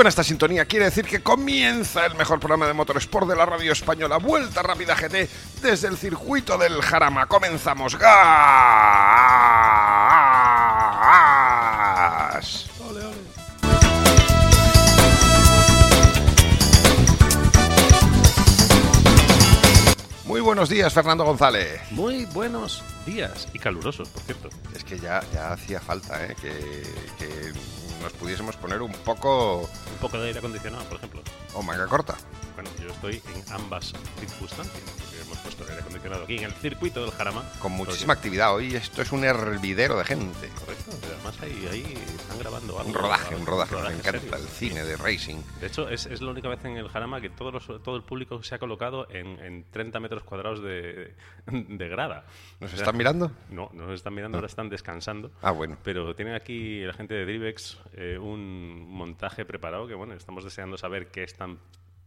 Suena esta sintonía, quiere decir que comienza el mejor programa de motorsport de la radio española, Vuelta Rápida GT, desde el circuito del Jarama. Comenzamos. ¡Gas! Muy buenos días, Fernando González. Muy buenos días y calurosos, por cierto. Es que ya, ya hacía falta ¿eh? que, que nos pudiésemos poner un poco... Un poco de aire acondicionado, por ejemplo. o manga corta. Bueno, yo estoy en ambas circunstancias. porque Hemos puesto el aire acondicionado aquí en el circuito del Jarama. Con muchísima actividad. Hoy esto es un hervidero de gente. Correcto. Además ahí, ahí están grabando algo. Un rodaje, un rodaje. Me rodaje encanta serio. el cine de racing. De hecho, es, es la única vez en el Jarama que los- todo el público se ha colocado en, en 30 metros cuadrados de, de grada. ¿Nos O sea, están mirando? No, no nos están mirando, ahora están descansando. Ah, bueno. Pero tienen aquí la gente de Drivex eh, un montaje preparado que, bueno, estamos deseando saber qué están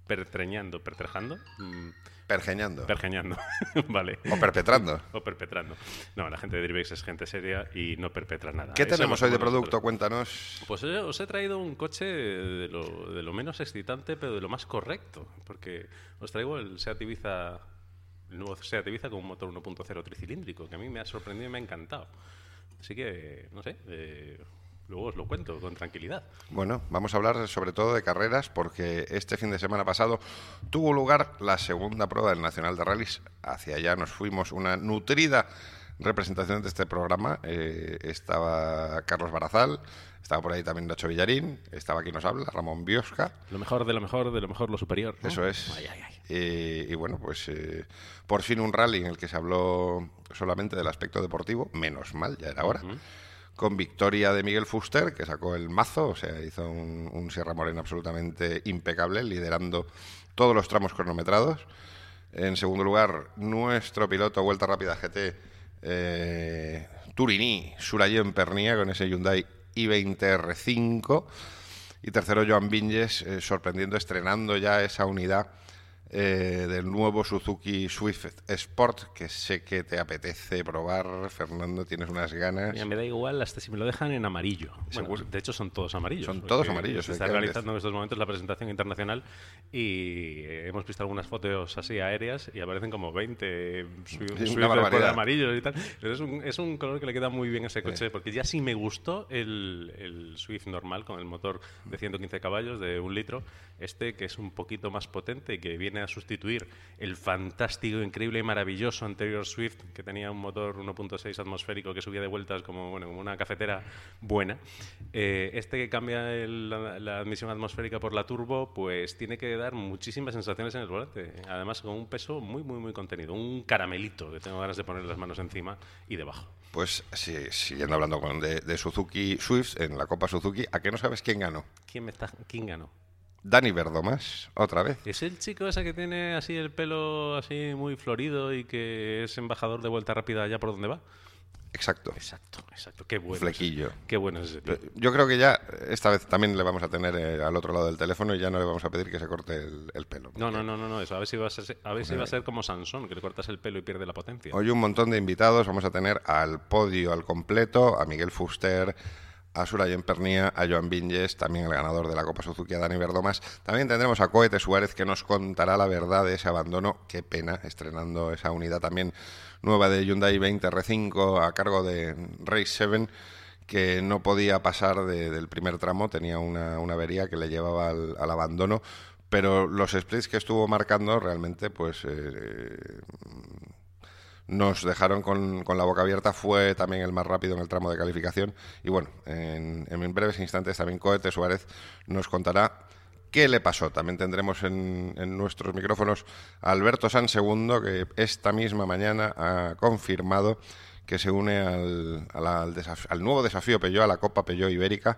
pertreñando, pertrejando, mm, Pergeñando. pergeñando, vale. o perpetrando. O perpetrando. No, la gente de Drivex es gente seria y no perpetra nada. ¿Qué tenemos hoy de producto? nosotros. Cuéntanos. Pues os he traído un coche de lo, de lo menos excitante, pero de lo más correcto. Porque os traigo el Seat Ibiza, el nuevo Seat Ibiza con un motor 1.0 tricilíndrico, que a mí me ha sorprendido y me ha encantado. Así que, no sé, eh, luego os lo cuento con tranquilidad. Bueno, vamos a hablar sobre todo de carreras porque este fin de semana pasado tuvo lugar la segunda prueba del Nacional de Rallys. Hacia allá nos fuimos una nutrida representación de este programa. Eh, estaba Carlos Barazal, estaba por ahí también Nacho Villarín, estaba aquí nos habla Ramón Biosca. Lo mejor de lo mejor, de lo mejor lo superior. ¿no? Eso es. Ay, ay, ay. Eh, y bueno, pues eh, por fin un rally en el que se habló solamente del aspecto deportivo, menos mal, ya era hora. Con victoria de Miguel Fuster, que sacó el mazo, o sea, hizo un, Sierra Morena absolutamente impecable, liderando todos los tramos cronometrados. En segundo lugar, nuestro piloto Vuelta Rápida GT, eh, Turini, Surayen Pernia, con ese Hyundai i20 R5. Y tercero, Joan Vinges, eh, sorprendiendo, estrenando ya esa unidad eh, del nuevo Suzuki Swift Sport, que sé que te apetece probar, Fernando, tienes unas ganas. Mira, me da igual hasta si me lo dejan en amarillo. Bueno, de hecho, son todos amarillos. Son todos amarillos, Se está realizando en estos momentos la presentación internacional y eh, hemos visto algunas fotos así aéreas y aparecen como 20 Swift, amarillos y tal. Pero es un, es un color que le queda muy bien a ese coche porque ya sí me gustó el, el Swift normal con el motor de 115 caballos de un litro. Este que es un poquito más potente y que viene a sustituir el fantástico, increíble y maravilloso anterior Swift que tenía un motor 1.6 atmosférico que subía de vueltas como, bueno, como una cafetera buena. Eh, este que cambia el- la, la admisión atmosférica por la turbo, pues tiene que dar muchísimas sensaciones en el volante. Además, con un peso muy, muy, muy contenido. Un caramelito que tengo ganas de poner las manos encima y debajo. Pues sí, siguiendo hablando con de, de Suzuki Swift en la Copa Suzuki, ¿a qué no sabes quién ganó? ¿Quién, me está, ¿Quién ganó? Dani Verdomas, otra vez. ¿Es el chico ese que tiene así el pelo así muy florido y que es embajador de vuelta rápida allá por donde va? Exacto. Exacto, exacto. Qué bueno. Flequillo. es- Qué bueno es ese tío. Yo creo que ya esta vez también le vamos a tener eh, al otro lado del teléfono y ya no le vamos a pedir que se corte el, el pelo. No, no, no, no, no, eso. A ver si va a ser, a ver si va a ser como Sansón, que le cortas el pelo y pierde la potencia. Hoy un montón de invitados. Vamos a tener al podio al completo a Miguel Fuster, a Surayen Pernia, a Joan Vinges, también el ganador de la Copa Suzuki, a Dani Verdomas. También tendremos a Coete Suárez que nos contará la verdad de ese abandono. Qué pena, estrenando esa unidad también nueva de Hyundai 20 R5 a cargo de Race 7 que no podía pasar de- del primer tramo, tenía una, avería que le llevaba al, al abandono, pero los splits que estuvo marcando realmente pues eh, nos dejaron con, con la boca abierta, fue también el más rápido en el tramo de calificación. Y bueno, en, en breves instantes también Coete Suárez nos contará qué le pasó. También tendremos en, en nuestros micrófonos a Alberto San Segundo, que esta misma mañana ha confirmado que se une al, al al nuevo desafío Peugeot, a la Copa Peugeot Ibérica,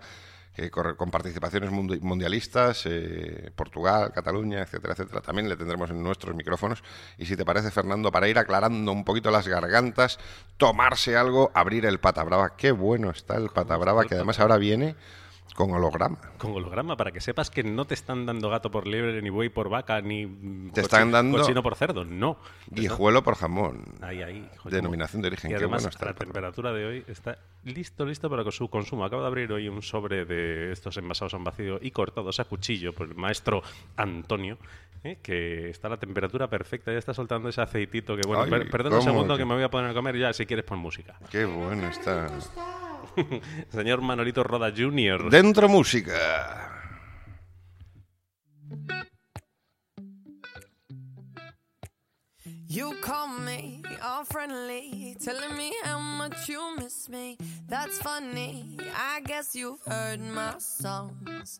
con participaciones mundi- mundialistas, eh, Portugal, Cataluña, etcétera, etcétera. También le tendremos en nuestros micrófonos. Y si te parece, Fernando, para ir aclarando un poquito las gargantas, tomarse algo, abrir el pata brava. Qué bueno está el pata brava, que además ahora viene Con holograma. Con holograma, para que sepas que no te están dando gato por liebre, ni buey por vaca, ni te están dando cochino por cerdo, no. Guijuelo por jamón. Ahí, ahí. Denominación de origen. Y además, Qué bueno la temperatura de hoy está listo, listo para su consumo. Acabo de abrir hoy un sobre de estos envasados en vacío y cortados a cuchillo por el maestro Antonio, ¿eh? que está a la temperatura perfecta, ya está soltando ese aceitito que, bueno, Ay, per- perdón un ¿cómo segundo que- que me voy a poner a comer ya, si quieres pon música. Qué bueno está. Señor Manolito Roda Jr. Dentro música. You call me all friendly, telling me how much you miss me. That's funny. I guess you've heard my songs.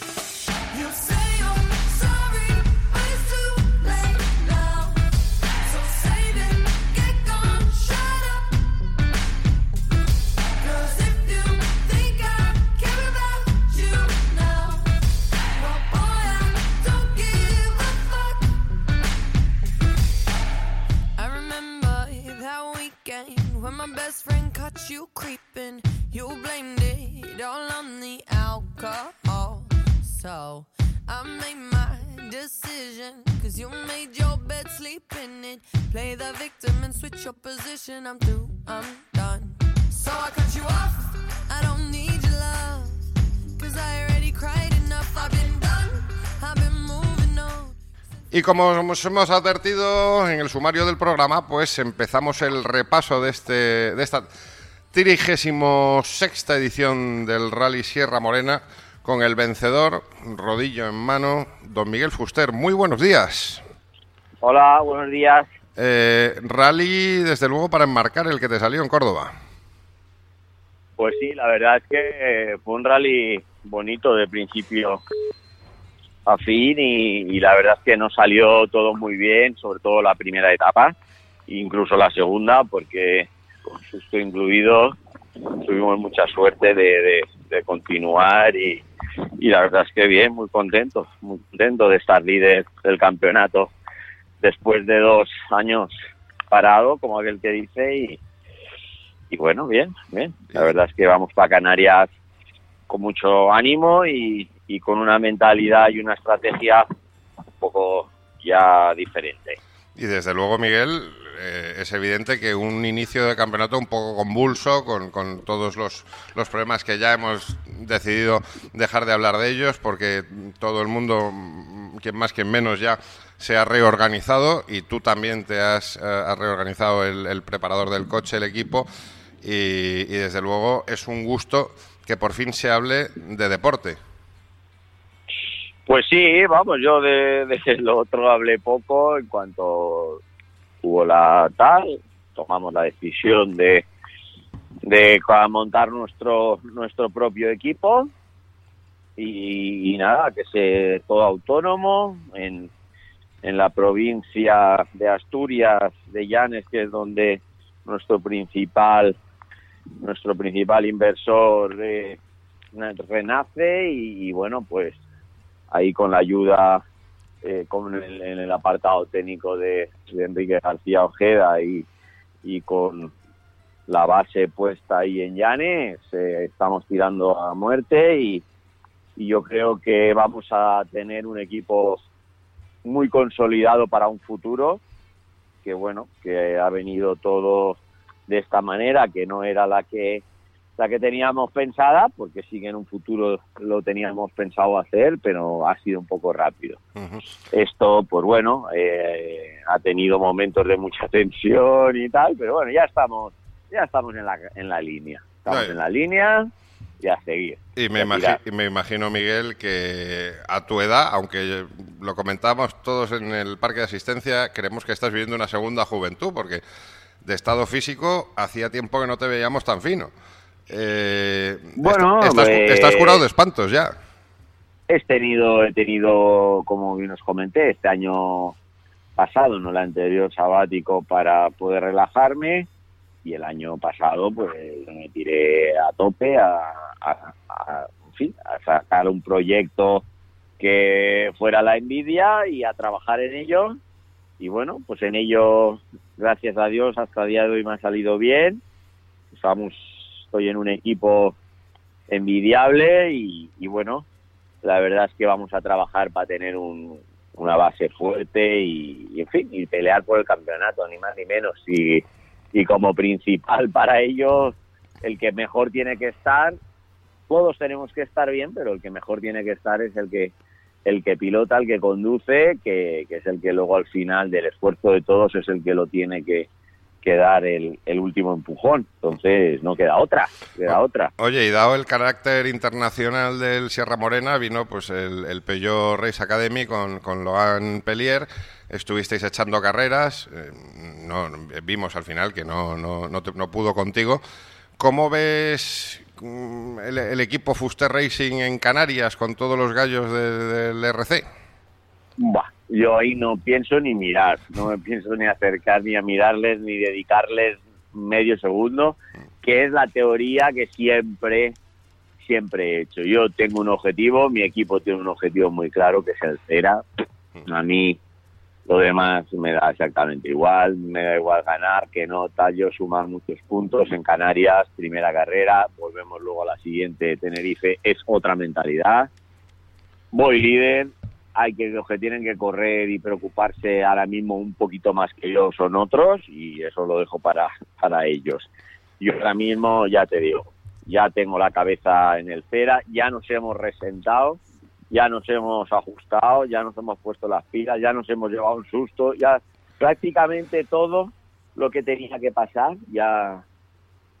You say And switch your position. I'm done. So I cut you off. I don't need your love. Y como os hemos advertido en el sumario del programa, pues empezamos el repaso de, este, de esta trigésimo sexta edición del Rally Sierra Morena con el vencedor, rodillo en mano, don Miguel Fuster. Muy buenos días. Hola, buenos días. Eh, rally, desde luego, para enmarcar el que te salió en Córdoba. Pues sí, la verdad es que eh, fue un rally bonito de principio a fin y, y la verdad es que nos salió todo muy bien, sobre todo la primera etapa, incluso la segunda, porque con susto incluido tuvimos mucha suerte de, de- de continuar y, y la verdad es que bien, muy contento, muy contento de estar líder del campeonato después de dos años parado, como aquel que dice, y, y bueno, bien, bien. La verdad es que vamos para Canarias con mucho ánimo y, y con una mentalidad y una estrategia un poco ya diferente. Y desde luego, Miguel, eh, es evidente que un inicio de campeonato un poco convulso, con, con todos los, los problemas que ya hemos decidido dejar de hablar de ellos, porque todo el mundo, quien más, quien menos, ya se ha reorganizado y tú también te has, eh, reorganizado el, el preparador del coche, el equipo, y, y desde luego es un gusto que por fin se hable de deporte. Pues sí, vamos, yo de, de lo otro hablé poco en cuanto hubo la tal, tomamos la decisión de, de montar nuestro nuestro propio equipo y, nada, que se todo autónomo en, en la provincia de Asturias, de Llanes, que es donde nuestro principal nuestro principal inversor eh, renace y bueno pues ahí con la ayuda eh, con el, en el apartado técnico de, Enrique García Ojeda y, y con la base puesta ahí en Llanes, eh, estamos tirando a muerte y, y yo creo que vamos a tener un equipo muy consolidado para un futuro, que bueno, que ha venido todo de esta manera, que no era la que la que teníamos pensada, porque sí que en un futuro lo teníamos pensado hacer, pero ha sido un poco rápido. Ujú. Esto, pues bueno, eh, ha tenido momentos de mucha tensión y tal, pero bueno, ya estamos, ya estamos en la, en la línea. Estamos Ay. en la línea y a seguir. Y me, imagi- me imagino, Miguel, que a tu edad, aunque lo comentamos todos en el parque de asistencia, creemos que estás viviendo una segunda juventud, porque de estado físico hacía tiempo que no te veíamos tan fino. Eh, Bueno, est- estás, eh, estás curado de espantos ya. he tenido, he tenido, como bien os comenté, este año pasado, no el anterior sabático, para poder relajarme y el año pasado pues me tiré a tope a, a, en fin, a sacar un proyecto que fuera la envidia y a trabajar en ello. Y bueno pues en ello gracias a Dios hasta el día de hoy me ha salido bien. Estamos estoy en un equipo envidiable y, bueno la verdad es que vamos a trabajar para tener un, una base fuerte y, en fin, y pelear por el campeonato, ni más ni menos. Y, y como principal para ello, el que mejor tiene que estar, todos tenemos que estar bien, pero el que mejor tiene que estar es el que el que pilota, el que conduce, que, que es el que luego al final del esfuerzo de todos es el que lo tiene que, que dar el, el, último empujón. Entonces, no queda otra, queda otra. Oye, y dado el carácter internacional del Sierra Morena, vino pues el, el Peugeot Race Academy con, con Logan Pellier. Estuvisteis echando carreras, eh, no, vimos al final que no, no, no, te, no pudo contigo. ¿Cómo ves mm, el, el, equipo Fuster Racing en Canarias con todos los gallos del de, RC? Bah, yo ahí no pienso ni mirar, no me pienso ni acercar ni a mirarles ni dedicarles medio segundo, que es la teoría que siempre siempre he hecho. Yo tengo un objetivo, mi equipo tiene un objetivo muy claro que es el CERA. A mí lo demás me da exactamente igual, me da igual ganar que no, tal, yo sumar muchos puntos en Canarias, primera carrera, volvemos luego a la siguiente, Tenerife, es otra mentalidad. Voy líder, hay que los que tienen que correr y preocuparse ahora mismo un poquito más que yo son otros y eso lo dejo para, para ellos. Yo ahora mismo, ya te digo, ya tengo la cabeza en el cera, ya nos hemos resentado, ya nos hemos ajustado, ya nos hemos puesto las pilas, ya nos hemos llevado un susto, ya prácticamente todo lo que tenía que pasar, ya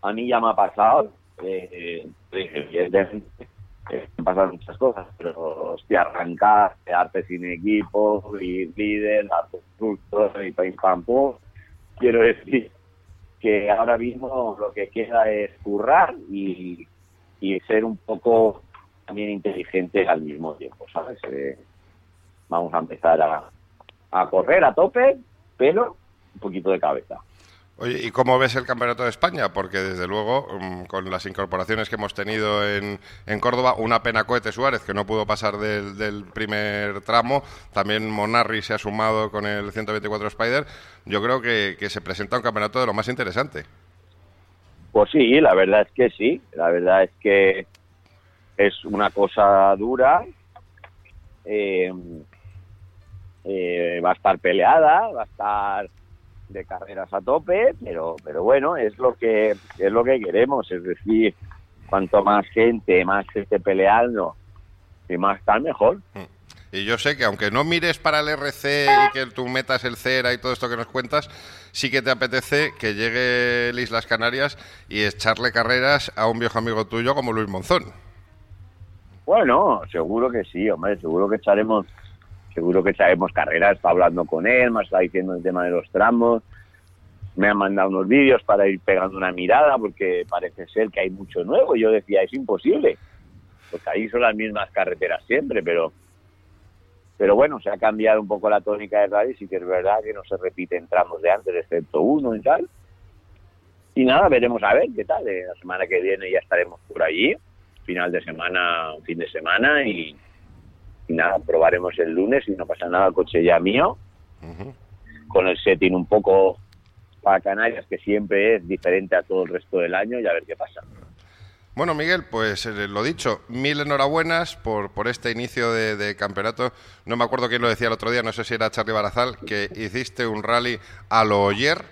a mí ya me ha pasado. Eh, evidentemente, pasan muchas cosas, pero hostia, arrancar, quedarte sin equipo, ir líder, susto y pam, pam, pum. Quiero decir que ahora mismo lo que queda es currar y, y ser un poco también inteligente al mismo tiempo, ¿sabes? Eh, vamos a empezar a, a correr a tope, pero un poquito de cabeza. Oye, ¿y cómo ves el Campeonato de España? Porque desde luego, um, con las incorporaciones que hemos tenido en, en, Córdoba, una pena Cohete Suárez, que no pudo pasar del, del, primer tramo, también Monarri se ha sumado con el 124 Spider, yo creo que, que, se presenta un campeonato de lo más interesante. Pues sí, la verdad es que sí, la verdad es que es una cosa dura, eh, eh, va a estar peleada, va a estar de carreras a tope, pero pero bueno, es lo que es lo que queremos, es decir, cuanto más gente, más esté peleando y más tal mejor. Y yo sé que aunque no mires para el RC y que tú metas el CERA y todo esto que nos cuentas, sí que te apetece que llegue el Islas Canarias y echarle carreras a un viejo amigo tuyo como Luis Monzón. Bueno, seguro que sí, hombre, seguro que echaremos seguro que echaremos carreras, está hablando con él, me está diciendo el tema de los tramos, me han mandado unos vídeos para ir pegando una mirada porque parece ser que hay mucho nuevo. Yo decía, es imposible, porque ahí son las mismas carreteras siempre, pero pero bueno, se ha cambiado un poco la tónica de rally, sí que es verdad que no se repiten tramos de antes, excepto uno y tal. Y nada, veremos a ver qué tal. La semana que viene ya estaremos por allí, final de semana, fin de semana, y, y nada, probaremos el lunes y no pasa nada, coche ya mío, uh -huh. con el setting un poco para Canarias, que siempre es diferente a todo el resto del año, y a ver qué pasa. Bueno, Miguel, pues eh, lo dicho, mil enhorabuenas por, por este inicio de, de, campeonato. No me acuerdo quién lo decía el otro día, no sé si era Charlie Barazal, que hiciste un rally a lo Oyer,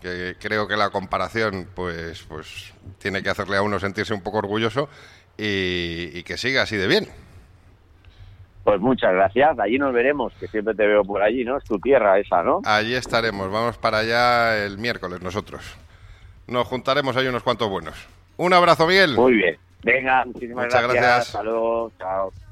que creo que la comparación pues, pues tiene que hacerle a uno sentirse un poco orgulloso y, y que siga así de bien. Pues muchas gracias. Allí nos veremos, que siempre te veo por allí, ¿no? Es tu tierra esa, ¿no? Allí estaremos. Vamos para allá el miércoles nosotros. Nos juntaremos ahí unos cuantos buenos. Un abrazo, Miguel. Muy bien. Venga, muchísimas Muchas gracias. gracias. Hasta luego. Chao.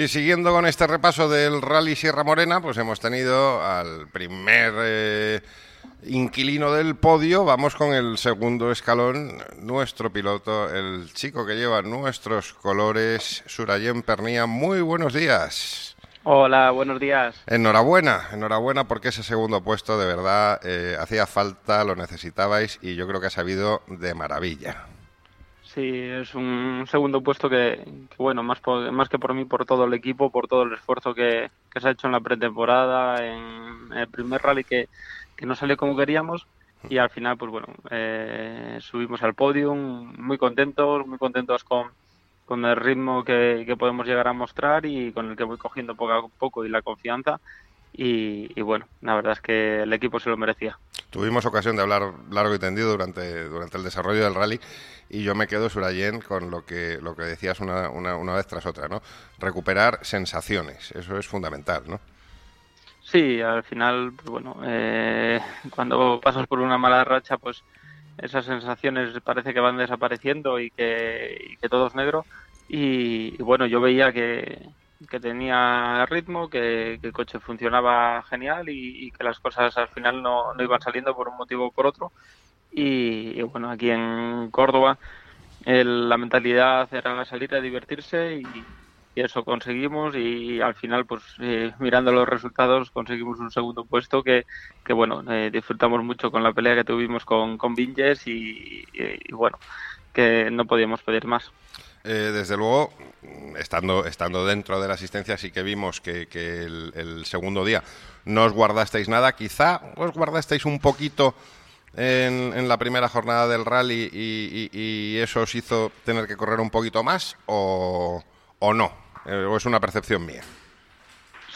Y siguiendo con este repaso del Rally Sierra Morena, pues hemos tenido al primer eh, inquilino del podio, vamos con el segundo escalón, nuestro piloto, el chico que lleva nuestros colores, Surayen Pernía. Muy buenos días. Hola, buenos días. Enhorabuena, enhorabuena porque ese segundo puesto de verdad eh, hacía falta, lo necesitabais y yo creo que ha sabido de maravilla. Sí, es un segundo puesto que, bueno, más, más que por mí, por todo el equipo, por todo el esfuerzo que, se ha hecho en la pretemporada, en el primer rally que, que no salió como queríamos y al final, pues bueno, eh, subimos al podium muy contentos, muy contentos con, con el ritmo que, que, podemos llegar a mostrar y con el que voy cogiendo poco a poco y la confianza. Y, y, bueno, la verdad es que el equipo se lo merecía. Tuvimos ocasión de hablar largo y tendido durante, durante el desarrollo del rally y yo me quedo, Surayen, con lo que, lo que decías una, una, una vez tras otra, ¿no? Recuperar sensaciones, eso es fundamental, ¿no? Sí, al final, pues bueno, eh, cuando pasas por una mala racha, pues esas sensaciones parece que van desapareciendo y que, y que todo es negro. Y, y, bueno, yo veía que, que tenía ritmo, que, el coche funcionaba genial y, que las cosas al final no, iban saliendo por un motivo o por otro. Y, bueno, aquí en Córdoba el, la mentalidad era salir a divertirse y, eso conseguimos y al final pues eh, mirando los resultados conseguimos un segundo puesto que, que bueno eh, disfrutamos mucho con la pelea que tuvimos con, con Vinges y, y bueno que no podíamos pedir más eh, desde luego, estando, estando dentro de la asistencia, sí que vimos que, el, segundo día no os guardasteis nada. Quizá os guardasteis un poquito en, la primera jornada del rally y, eso os hizo tener que correr un poquito más o, o no. Eh, ¿O es una percepción mía?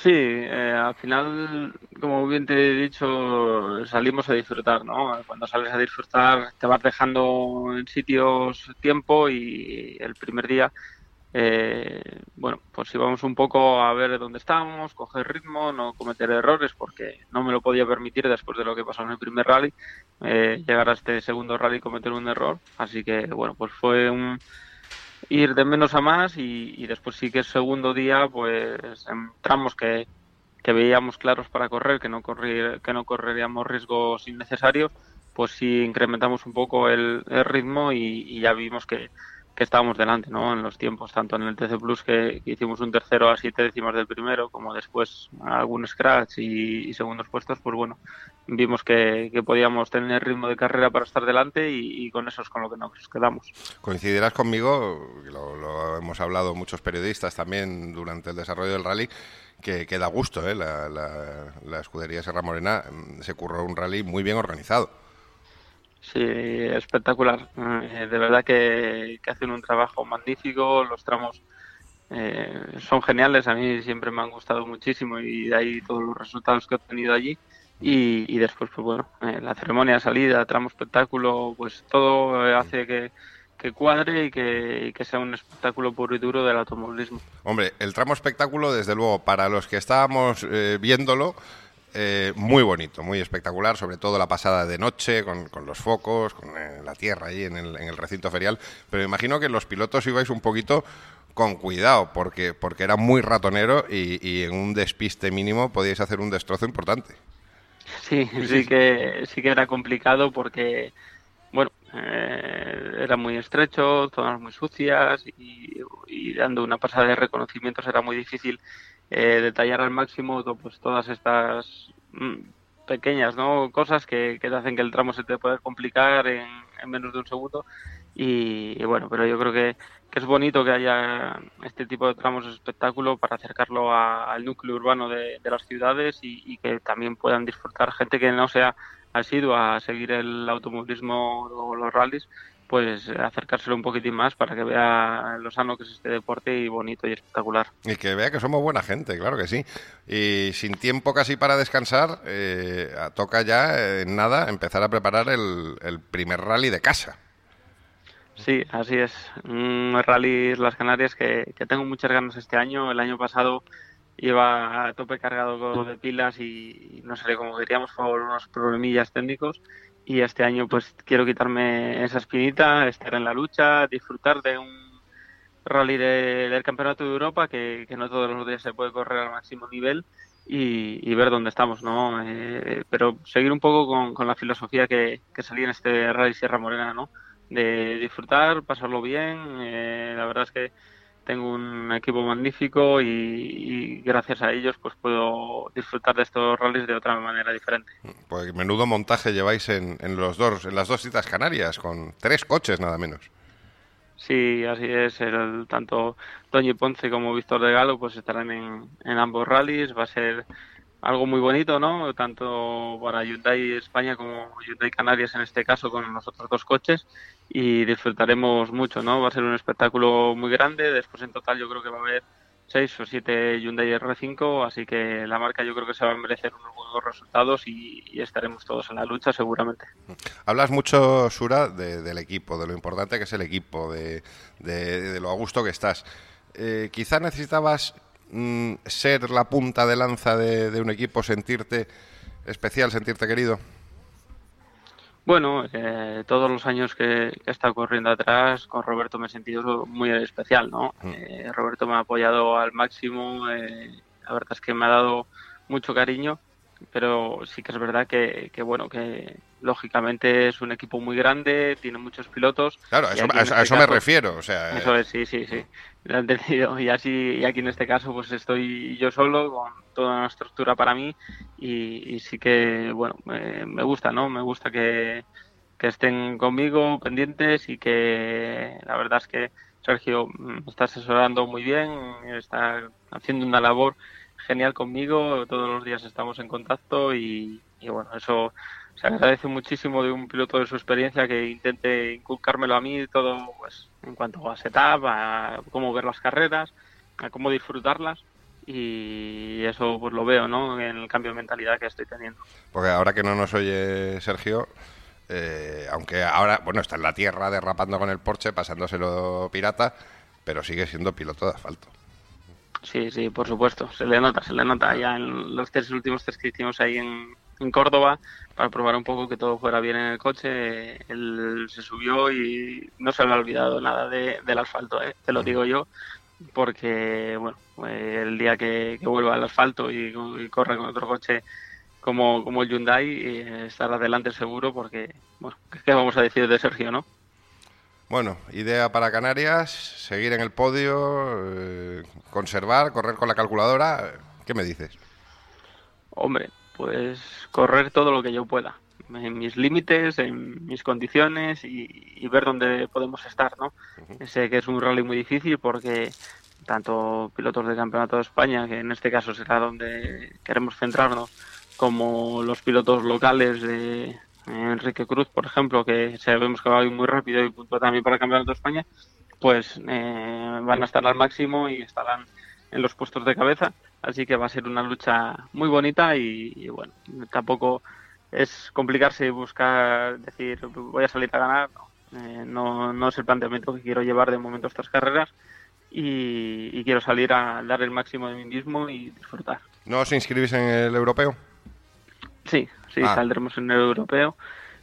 Sí, eh, al final, como bien te he dicho, salimos a disfrutar, ¿no? Cuando sales a disfrutar te vas dejando en sitios tiempo y el primer día, eh, bueno, pues íbamos un poco a ver dónde estábamos, coger ritmo, no cometer errores, porque no me lo podía permitir después de lo que pasó en el primer rally, eh, llegar a este segundo rally y cometer un error. Así que, bueno, pues fue un ir de menos a más y, y, después sí que el segundo día pues en tramos que, que veíamos claros para correr, que no, correr, que no correríamos riesgos innecesarios, pues sí incrementamos un poco el, el ritmo y, ya vimos que, que estábamos delante ¿no? en los tiempos, tanto en el TC Plus que, hicimos un tercero a siete décimas del primero, como después algún scratch y, segundos puestos, pues bueno, vimos que, que, podíamos tener ritmo de carrera para estar delante y, y, con eso es con lo que nos quedamos. Coincidirás conmigo, lo, lo, hemos hablado muchos periodistas también durante el desarrollo del rally, que, que da gusto, ¿eh? la, la, la escudería Serra Morena mm, se curró un rally muy bien organizado. Sí, espectacular. Eh, de verdad que, hacen un trabajo magnífico. Los tramos eh, son geniales. A mí siempre me han gustado muchísimo y de ahí todos los resultados que he obtenido allí. Y, después, pues bueno, eh, la ceremonia, salida, tramo espectáculo, pues todo eh, hace que, cuadre y que, sea un espectáculo puro y duro del automovilismo. Hombre, el tramo espectáculo, desde luego, para los que estábamos viéndolo, eh, muy bonito, muy espectacular, sobre todo la pasada de noche, con, con los focos, con eh, la tierra ahí en el, en el, recinto ferial. Pero imagino que los pilotos ibais un poquito con cuidado, porque, porque era muy ratonero y, y en un despiste mínimo podíais hacer un destrozo importante. Sí, sí que, sí que era complicado porque, bueno, eh, era muy estrecho, zonas muy sucias y, y, dando una pasada de reconocimientos era muy difícil eh, detallar al máximo pues todas estas mm, pequeñas ¿no? cosas que, te hacen que el tramo se te pueda complicar en, en menos de un segundo y, bueno, pero yo creo que, es bonito que haya este tipo de tramos de espectáculo para acercarlo a, al núcleo urbano de, de las ciudades y, y, que también puedan disfrutar gente que no sea asidua a seguir el automovilismo o los rallies, pues acercárselo un poquitín más para que vea lo sano que es este deporte y bonito y espectacular. Y que vea que somos buena gente, claro que sí. Y sin tiempo casi para descansar, eh, toca ya en nada empezar a preparar el, el primer rally de casa. Sí, así es. Un rally Las Canarias que, que, tengo muchas ganas este año. El año pasado iba a tope cargado de pilas y no salió como queríamos por unos problemillas técnicos. Y este año pues quiero quitarme esa espinita, estar en la lucha, disfrutar de un rally del Campeonato de Europa, que, no todos los días se puede correr al máximo nivel y, ver dónde estamos, ¿no? Eh, pero seguir un poco con, la filosofía que, que salía en este Rally Sierra Morena, ¿no? De disfrutar, pasarlo bien, eh, la verdad es que tengo un equipo magnífico y, gracias a ellos pues puedo disfrutar de estos rallies de otra manera diferente. Pues menudo montaje lleváis en, en los dos, en las dos citas canarias, con tres coches nada menos. Sí, así es. El, tanto Toño Ponce como Víctor de Galo pues estarán en, en ambos rallies. Va a ser algo muy bonito, ¿no? Tanto para Hyundai España como Hyundai Canarias en este caso con los otros dos coches y disfrutaremos mucho, ¿no? Va a ser un espectáculo muy grande. Después en total yo creo que va a haber seis o siete Hyundai R5, así que la marca yo creo que se va a merecer unos buenos resultados y, estaremos todos en la lucha seguramente. Hablas mucho, Sura, del equipo, de lo importante que es el equipo, de, lo a gusto que estás. Eh, quizá necesitabas mm, ser la punta de lanza de un equipo, sentirte especial, sentirte querido. Bueno, eh, todos los años que, he estado corriendo atrás, con Roberto me he sentido muy especial, ¿no? Mm. Eh, Roberto me ha apoyado al máximo, eh, la verdad es que me ha dado mucho cariño, pero sí que es verdad que, bueno, que lógicamente es un equipo muy grande, tiene muchos pilotos. Claro, a eso, a eso me refiero, o sea... Eso es, sí, sí, sí, lo he entendido. Y así, y aquí en este caso, pues estoy yo solo con toda una estructura para mí y, sí que, bueno, me, gusta, ¿no? Me gusta que, estén conmigo pendientes y que la verdad es que Sergio me está asesorando muy bien, está haciendo una labor genial conmigo, todos los días estamos en contacto y, bueno, eso se agradece muchísimo de un piloto de su experiencia que intente inculcármelo a mí todo pues en cuanto a setup, a cómo ver las carreras, a cómo disfrutarlas y eso pues lo veo ¿no? en el cambio de mentalidad que estoy teniendo. Porque ahora que no nos oye Sergio, eh, aunque ahora, bueno, está en la tierra derrapando con el Porsche, pasándoselo pirata, pero sigue siendo piloto de asfalto. Sí, sí, por supuesto, se le nota, se le nota ya en los tres últimos test que hicimos ahí en, en Córdoba para probar un poco que todo fuera bien en el coche. Él se subió y no se le ha olvidado nada del asfalto, ¿eh? te lo digo yo porque bueno el día que, vuelva al asfalto y, corra con otro coche como, como el Hyundai eh, estará adelante seguro porque bueno qué vamos a decir de Sergio no bueno idea para Canarias seguir en el podio eh, conservar correr con la calculadora. Qué me dices hombre pues correr todo lo que yo pueda en mis límites, en mis condiciones y, ver dónde podemos estar, ¿no? Sé que es un rally muy difícil porque tanto pilotos del Campeonato de España, que en este caso será donde queremos centrarnos, como los pilotos locales de Enrique Cruz, por ejemplo, que sabemos que va muy rápido y punto también para el Campeonato de España, pues eh, van a estar al máximo y estarán en los puestos de cabeza. Así que va a ser una lucha muy bonita y bueno, tampoco es complicarse y buscar, decir, voy a salir a ganar. Eh, no, no, es el planteamiento que quiero llevar de momento estas carreras y, quiero salir a dar el máximo de mí mismo y disfrutar. ¿No os inscribís en el europeo? Sí, sí, ah. saldremos en el europeo,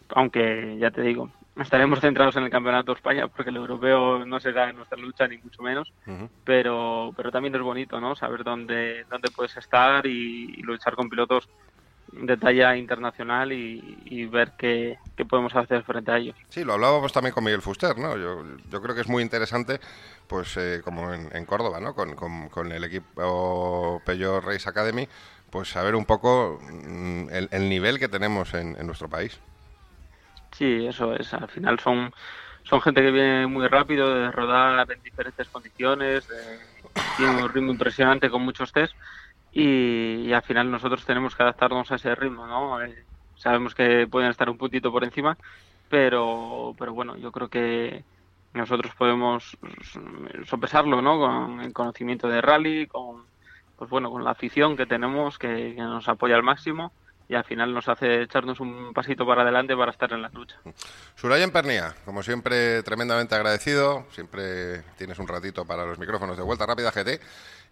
aunque ya te digo, estaremos centrados en el Campeonato de España porque el europeo no será en nuestra lucha ni mucho menos, pero, pero también es bonito, ¿no? Saber dónde, dónde puedes estar y luchar con pilotos de talla internacional y, ver qué, podemos hacer frente a ellos. Sí, lo hablábamos también con Miguel Fuster, ¿no? Yo, yo creo que es muy interesante, pues eh, como en, Córdoba, ¿no? Con, con, el equipo Peugeot Race Academy, pues saber un poco mm, el, nivel que tenemos en, nuestro país. Sí, eso es. Al final son, son gente que viene muy rápido de rodar en diferentes condiciones, tiene un ritmo impresionante con muchos test y, al final nosotros tenemos que adaptarnos a ese ritmo, ¿no? Eh, sabemos que pueden estar un puntito por encima, pero, pero bueno, yo creo que nosotros podemos sopesarlo, ¿no? Con el conocimiento de rally, con, pues bueno, con la afición que tenemos, que, nos apoya al máximo y al final nos hace echarnos un pasito para adelante para estar en la lucha. Surayan Pernia, como siempre, tremendamente agradecido. Siempre tienes un ratito para los micrófonos de Vuelta Rápida GT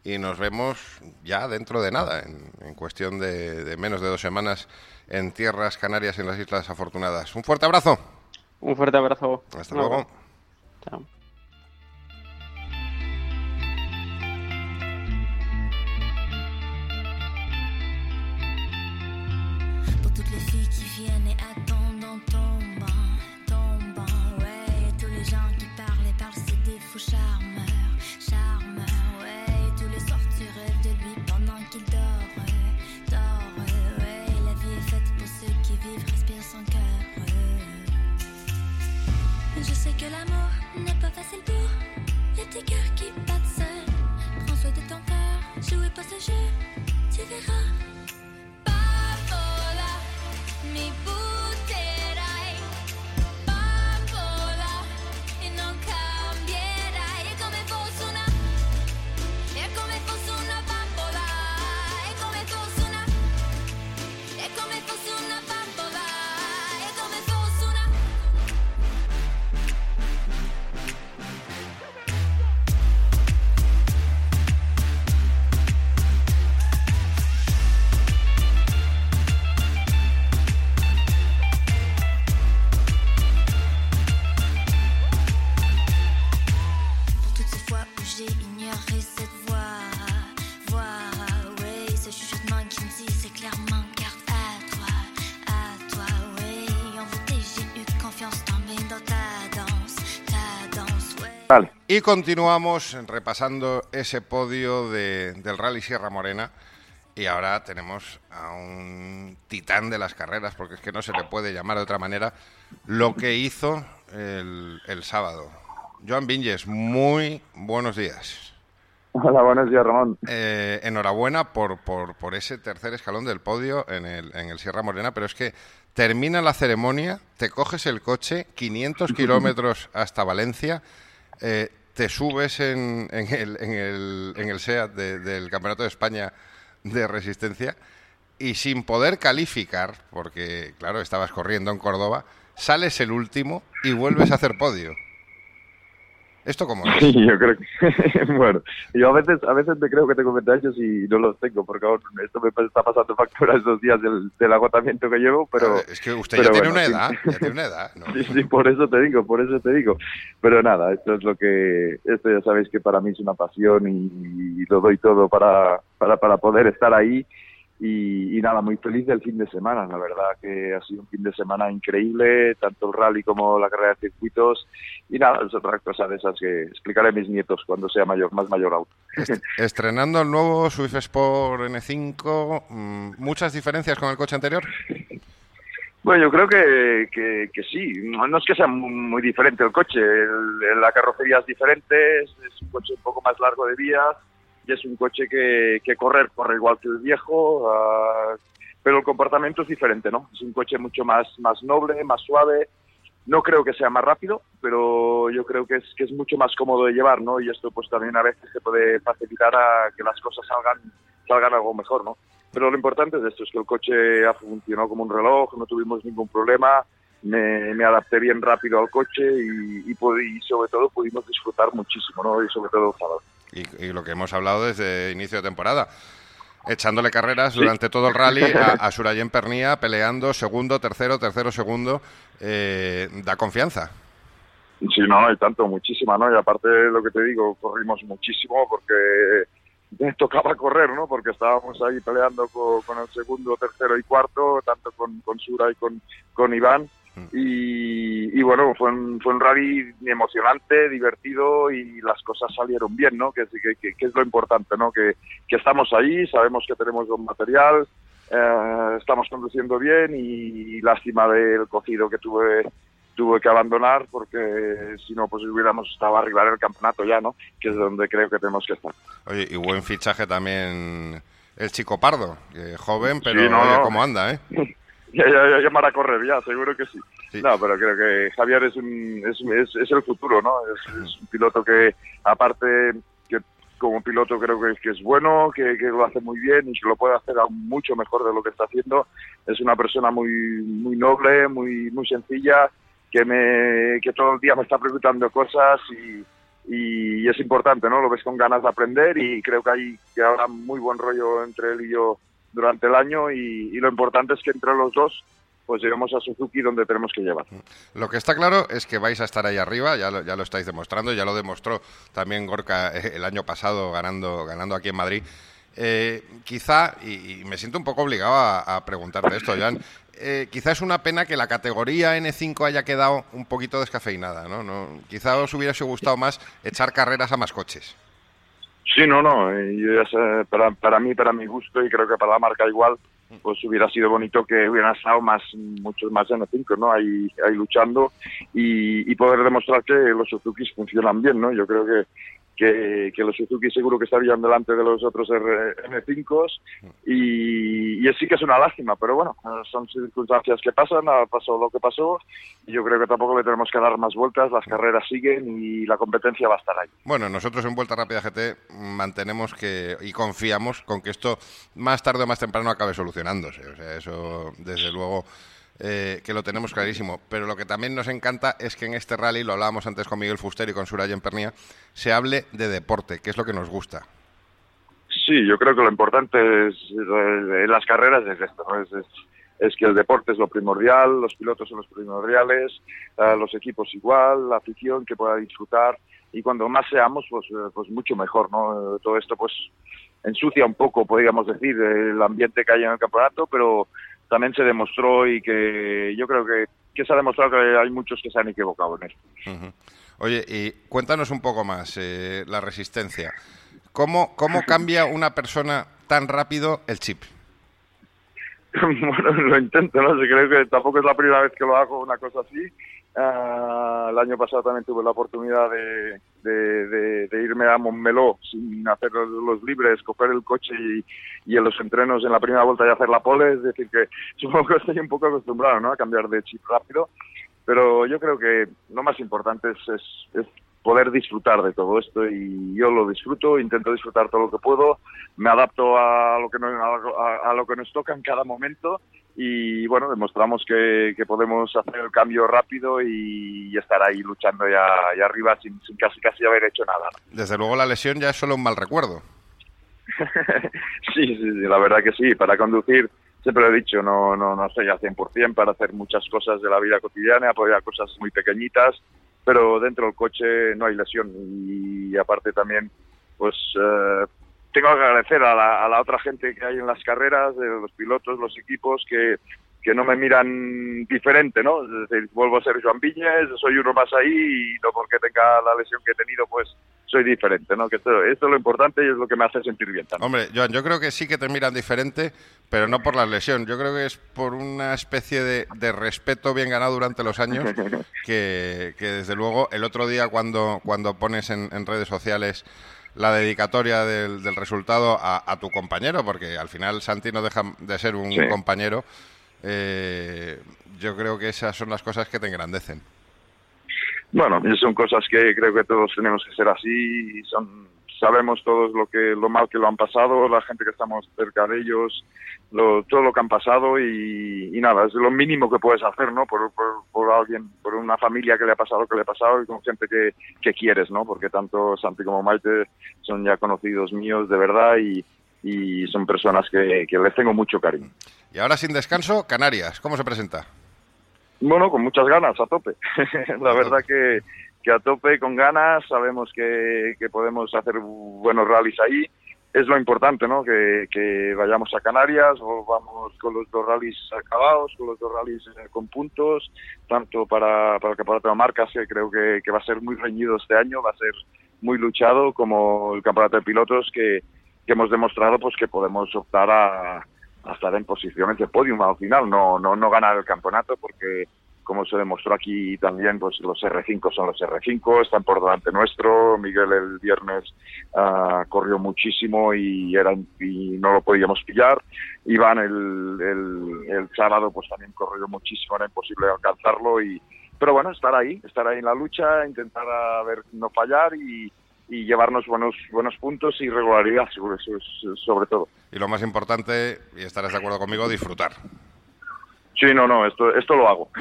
y nos vemos ya dentro de nada, en, cuestión de, menos de dos semanas en tierras canarias, en las Islas Afortunadas. Un fuerte abrazo. Un fuerte abrazo. Hasta luego. Chao. Y continuamos repasando ese podio de- del Rally Sierra Morena. Y ahora tenemos a un titán de las carreras, porque es que no se le puede llamar de otra manera, lo que hizo el, el sábado. Joan Vinges, muy buenos días. Hola, buenos días, Ramón. Eh, enhorabuena por, por, por ese tercer escalón del podio en el, en el Sierra Morena, pero es que termina la ceremonia, te coges el coche, 500 kilómetros hasta Valencia, eh, te subes en, en el, en, el, en el SEAT de- del Campeonato de España de Resistencia y sin poder calificar, porque claro, estabas corriendo en Córdoba, sales el último y vuelves a hacer podio. ¿Esto cómo es? Sí, yo creo que... bueno, yo a veces, a veces me creo que tengo ventajas y no los tengo, porque aún esto me está pasando factura estos días del, del agotamiento que llevo, pero... Es que usted ya tiene una sí. edad, ya tiene una edad. ¿no? Sí, sí, por eso te digo, por eso te digo. Pero nada, esto es lo que, esto ya sabéis que para mí es una pasión y, y lo doy todo para, para, para poder estar ahí. Y, y nada, muy feliz del fin de semana, la verdad que ha sido un fin de semana increíble, tanto el rally como la carrera de circuitos. Y nada, es otra cosa de esas que explicaré a mis nietos cuando sea mayor, más mayor aún. Est- Estrenando el nuevo Swift Sport N5, mm, ¿muchas diferencias con el coche anterior? Bueno, yo creo que, que, que sí. No, es que sea muy, muy diferente el coche. El- la carrocería es diferente, es, es un coche un poco más largo de vías es un coche que, que correr corre igual que el viejo, ah, pero el comportamiento es diferente, ¿no? Es un coche mucho más, más noble, más suave. No creo que sea más rápido, pero yo creo que es, que es mucho más cómodo de llevar, ¿no? Y esto pues también a veces se puede facilitar a que las cosas salgan, salgan algo mejor, ¿no? Pero lo importante de esto es que el coche ha funcionado como un reloj, no tuvimos ningún problema, me, adapté bien rápido al coche y sobre todo pudimos disfrutar muchísimo, ¿no? Y sobre todo el sábado. Y, y lo que hemos hablado desde inicio de temporada. Echándole carreras durante todo el rally a, a Surayen Pernía, peleando segundo, tercero, tercero, segundo. eh, da confianza. Sí, no, y tanto, muchísima, ¿no? Y aparte lo que te digo, corrimos muchísimo porque tocaba correr, ¿no? Porque estábamos ahí peleando co- con, el segundo, tercero y cuarto, tanto con, con Sura y con, con Iván. Y, y bueno, fue un, fue un rally emocionante, divertido y las cosas salieron bien, ¿no? Que, que, que- es lo importante, ¿no? Que, que estamos ahí, sabemos que tenemos buen material, eh, estamos conduciendo bien y lástima del cocido que tuve tuve que abandonar porque si no pues hubiéramos estado arriba del campeonato ya, ¿no? Que es donde creo que tenemos que estar. Oye, y buen fichaje también el chico Pardo, que joven, pero Sí, no, oye, no. cómo anda, ¿eh? Ya, ya, ya, ya para correr, ya, seguro que sí. Sí. No, pero creo que Javier es, un, es, es, es el futuro, ¿no? Es, es un piloto que, aparte, que como piloto creo que, que es bueno, que, que lo hace muy bien y que lo puede hacer aún mucho mejor de lo que está haciendo. Es una persona muy, muy noble, muy, muy sencilla, que, me, que todo el día me está preguntando cosas y, y es importante, ¿no? Lo ves con ganas de aprender y creo que hay que habrá muy buen rollo entre él y yo durante el año y, lo importante es que entre los dos pues lleguemos a Suzuki donde tenemos que llevar. Lo que está claro es que vais a estar ahí arriba, ya lo, ya lo estáis demostrando, ya lo demostró también Gorka eh, el año pasado ganando, ganando aquí en Madrid. Eh, quizá, y, me siento un poco obligado a, a preguntarte esto, Joan, eh, quizá es una pena que la categoría N5 haya quedado un poquito descafeinada, ¿no? no quizá os hubiese gustado más echar carreras a más coches. Sí, no, no. eh, ya sé, para, para mí, para mi gusto, y creo que para la marca igual, pues hubiera sido bonito que hubieran estado más, muchos más N5, ¿no? Ahí, ahí luchando y, y poder demostrar que los Suzuki funcionan bien, ¿no? Yo creo que, que, que los Suzuki seguro que estarían delante de los otros R- N5 y, y sí que es una lástima, pero bueno, son circunstancias que pasan, pasado lo que pasó y yo creo que tampoco le tenemos que dar más vueltas, las carreras siguen y la competencia va a estar ahí. Bueno, nosotros en Vuelta Rápida GT mantenemos que y confiamos con que esto más tarde o más temprano acabe solucionándose. O sea, eso desde luego eh, que lo tenemos clarísimo. Pero lo que también nos encanta es que en este rally, lo hablábamos antes con Miguel Fuster y con Surayen Pernia, se hable de deporte, que es lo que nos gusta. Sí, yo creo que lo importante eh, en las carreras es esto, es, es, que el deporte es lo primordial, los pilotos son los primordiales, eh, los equipos igual, la afición que pueda disfrutar y cuando más seamos, pues, eh, pues mucho mejor, ¿no? Todo esto pues ensucia un poco, podríamos decir, el ambiente que hay en el campeonato, pero también se demostró y que yo creo que, que se ha demostrado que hay muchos que se han equivocado en esto. Oye, y cuéntanos un poco más eh, la resistencia. ¿Cómo, ¿Cómo cambia una persona tan rápido el chip? bueno, lo intento, ¿no? Sí, creo que tampoco es la primera vez que lo hago una cosa así. Ah, el año pasado también tuve la oportunidad de, de, de- de irme a Montmeló sin hacer los, libres, coger el coche y, y en los entrenos en la primera vuelta y hacer la pole. Es decir, que supongo que estoy un poco acostumbrado ¿no? a cambiar de chip rápido. Pero yo creo que lo más importante es, es, es poder disfrutar de todo esto y yo lo disfruto, intento disfrutar todo lo que puedo, me adapto a lo que a, a lo que nos toca en cada momento y bueno, demostramos que, que podemos hacer el cambio rápido y, y estar ahí luchando ya, ya arriba sin, sin casi casi haber hecho nada. Desde luego la lesión ya es solo un mal recuerdo. sí, sí, sí, la verdad que sí, para conducir siempre lo he dicho, no, no, no estoy al 100% para hacer muchas cosas de la vida cotidiana, apoyar cosas muy pequeñitas, pero dentro del coche no hay lesión y aparte también, pues eh, tengo que agradecer a la, a la otra gente que hay en las carreras, de los pilotos, los equipos, que, que no me miran diferente, ¿no? Es decir, vuelvo a ser Joan Viñez, soy uno más ahí y no porque tenga la lesión que he tenido, pues soy diferente, ¿no? Que esto, esto es lo importante y es lo que me hace sentir bien también. Hombre, Joan, yo creo que sí que te miran diferente, pero no por la lesión. Yo creo que es por una especie de, de respeto bien ganado durante los años, que, que desde luego el otro día cuando, cuando pones en, en redes sociales la dedicatoria del, del resultado a, a tu compañero, porque al final Santi no deja de ser un Sí. compañero, eh, yo creo que esas son las cosas que te engrandecen. Bueno, son cosas que creo que todos tenemos que ser así y son sabemos todos lo que lo mal que lo han pasado, la gente que estamos cerca de ellos, lo, todo lo que han pasado y, y nada, es lo mínimo que puedes hacer, ¿no? Por, por, por alguien, por una familia que le ha pasado lo que le ha pasado y con gente que, que quieres, ¿no? Porque tanto Santi como Maite son ya conocidos míos de verdad y, y son personas que, que les tengo mucho cariño. Y ahora sin descanso, Canarias, ¿cómo se presenta? Bueno, con muchas ganas, a tope. la verdad que, que a tope, con ganas, sabemos que, que podemos hacer buenos rallies ahí. Es lo importante, ¿no? Que, vayamos a Canarias o vamos con los dos rallies acabados, con los dos rallies eh, con puntos, tanto para, para el campeonato de marcas, que creo que, va a ser muy reñido este año, va a ser muy luchado, como el campeonato de pilotos, que, que hemos demostrado pues que podemos optar a, a estar en posiciones de podium al final, no, no, no ganar el campeonato porque como se demostró aquí también, pues los R5 son los R5, están por delante nuestro. Miguel el viernes ah, corrió muchísimo y, era, y no lo podíamos pillar. Iván el, el, el sábado pues también corrió muchísimo, era imposible alcanzarlo. y Pero bueno, estar ahí, estar ahí en la lucha, intentar a ver no fallar y, y llevarnos buenos buenos puntos y regularidad sobre, sobre todo. Y lo más importante, y estarás de acuerdo conmigo, disfrutar. Sí, no, no, esto, esto lo hago.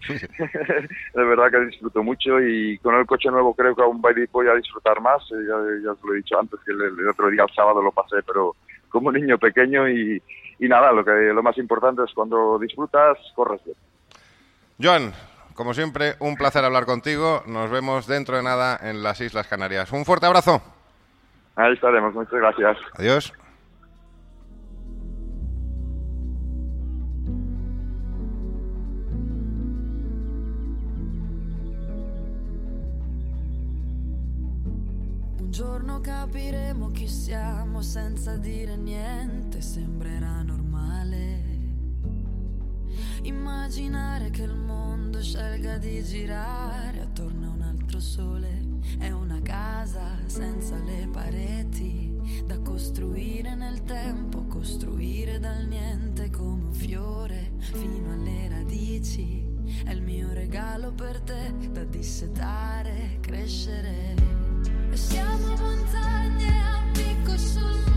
De verdad que disfruto mucho y con el coche nuevo creo que aún voy voy a disfrutar más. Eh, Ya, ya os lo he dicho antes, que el, el otro día, el sábado, lo pasé, pero como un niño pequeño y, y nada, lo, que, lo más importante es cuando disfrutas, corres bien. Joan, como siempre, un placer hablar contigo. Nos vemos dentro de nada en las Islas Canarias. Un fuerte abrazo. Ahí estaremos, muchas gracias. Adiós. Siamo senza dire niente, sembrerà normale. Immaginare che il mondo scelga di girare attorno a un altro sole è una casa senza le pareti da costruire nel tempo, costruire dal niente come un fiore fino alle radici. È il mio regalo per te da dissetare, crescere. Siamo montagne a picco sul mare.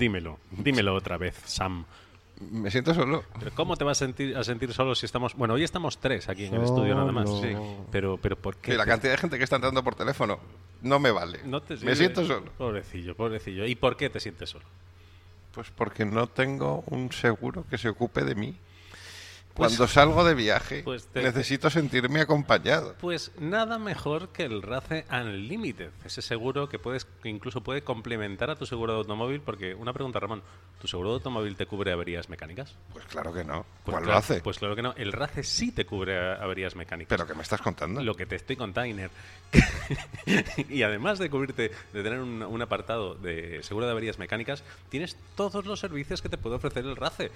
Dímelo, dímelo, otra vez, Sam. me siento solo. Pero ¿Cómo te vas a sentir, a sentir solo si estamos... Bueno, hoy estamos tres aquí en el estudio nada más. Sí. Pero, pero ¿por qué? Que la cantidad de gente que está entrando por teléfono no me vale. no te me sirve? siento solo. Pobrecillo, pobrecillo. ¿Y por qué te sientes solo? Pues porque no tengo un seguro que se ocupe de mí. Pues- Cuando salgo de viaje, pues te- necesito sentirme acompañado. Pues nada mejor que el RACE Unlimited, ese seguro que puedes que incluso puede complementar a tu seguro de automóvil, porque una pregunta, Ramón, ¿tu seguro de automóvil te cubre averías mecánicas? Pues claro que no. Pues ¿Cuál claro- lo hace? Pues claro que no, el RACE sí te cubre averías mecánicas. ¿Pero qué me estás contando? Lo que te estoy contando, y además de cubrirte, de tener un, un apartado de seguro de averías mecánicas, tienes todos los servicios que te puede ofrecer el RACE.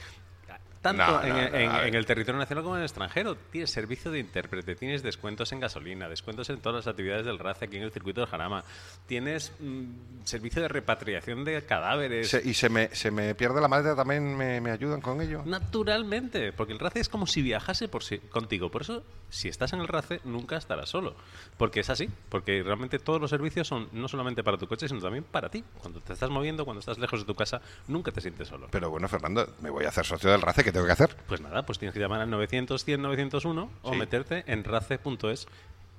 Tanto No, en, no, no, en- a ver. en el territorio nacional como en el extranjero. Tienes servicio de intérprete, tienes descuentos en gasolina, descuentos en todas las actividades del RACE aquí en el circuito del Jarama. Tienes mm, servicio de repatriación de cadáveres. Se- ¿Y se me, se me pierde la madre también? ¿Me, me ayudan con ello? Naturalmente, porque el RACE es como si viajase por sí, contigo. Por eso, si estás en el RACE, nunca estarás solo. Porque es así, porque realmente todos los servicios son no solamente para tu coche, sino también para ti. Cuando te estás moviendo, cuando estás lejos de tu casa, nunca te sientes solo. Pero bueno, Fernando, me voy a hacer socio del RACE, ¿qué tengo que hacer? Pues nada, pues tienes que llamar al 900 100 901 o meterte en race.es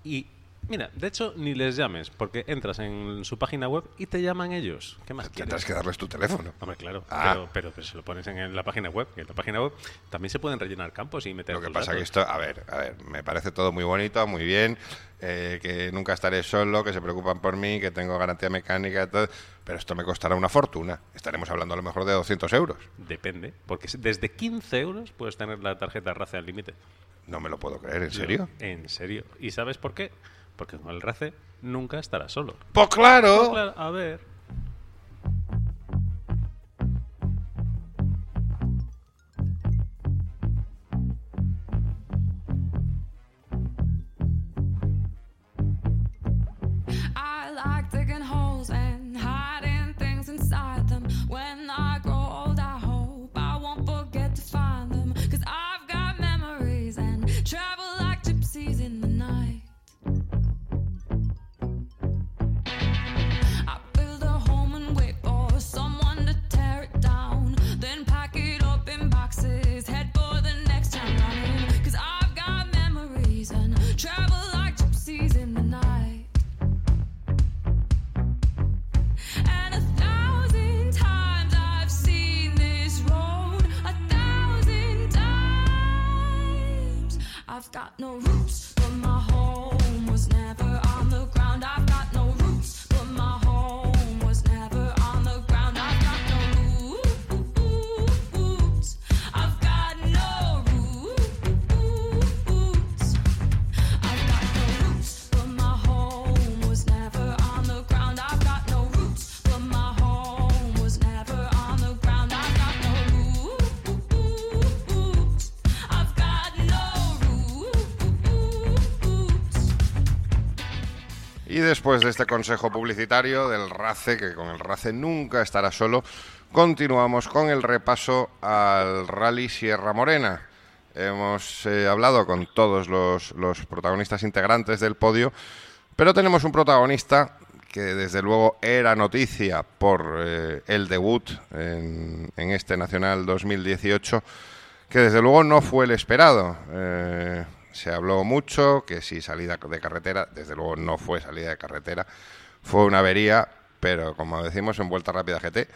y mira, de hecho ni les llames porque entras en su página web y te llaman ellos. ¿Qué más Tendrás quieres? que darles tu teléfono. Hombre, claro, Ah. pero, pero, pero se lo pones en la página web. Y en la página web también se pueden rellenar campos y meter Lo que pasa que datos. esto, a ver, a ver, me parece todo muy bonito, muy bien, eh, que nunca estaré solo, que se preocupan por mí, que tengo garantía mecánica y todo, pero esto me costará una fortuna. Estaremos hablando a lo mejor de 200 euros. Depende, porque desde 15 euros puedes tener la tarjeta RACE al límite. No me lo puedo creer, ¿en serio? En serio. ¿Y sabes por qué? Porque con el RACE nunca estarás solo. Pues claro. Pues claro, a ver. No roots, después de este consejo publicitario del RACE, que con el RACE nunca estará solo, continuamos con el repaso al Rally Sierra Morena. hemos eh, hablado con todos los, protagonistas integrantes del podio, pero tenemos un protagonista que desde luego era noticia por eh, el debut en, en este Nacional 2018, que desde luego no fue el esperado. Eh, se habló mucho que si salida de carretera, desde luego no fue salida de carretera, fue una avería, pero como decimos en Vuelta Rápida GT,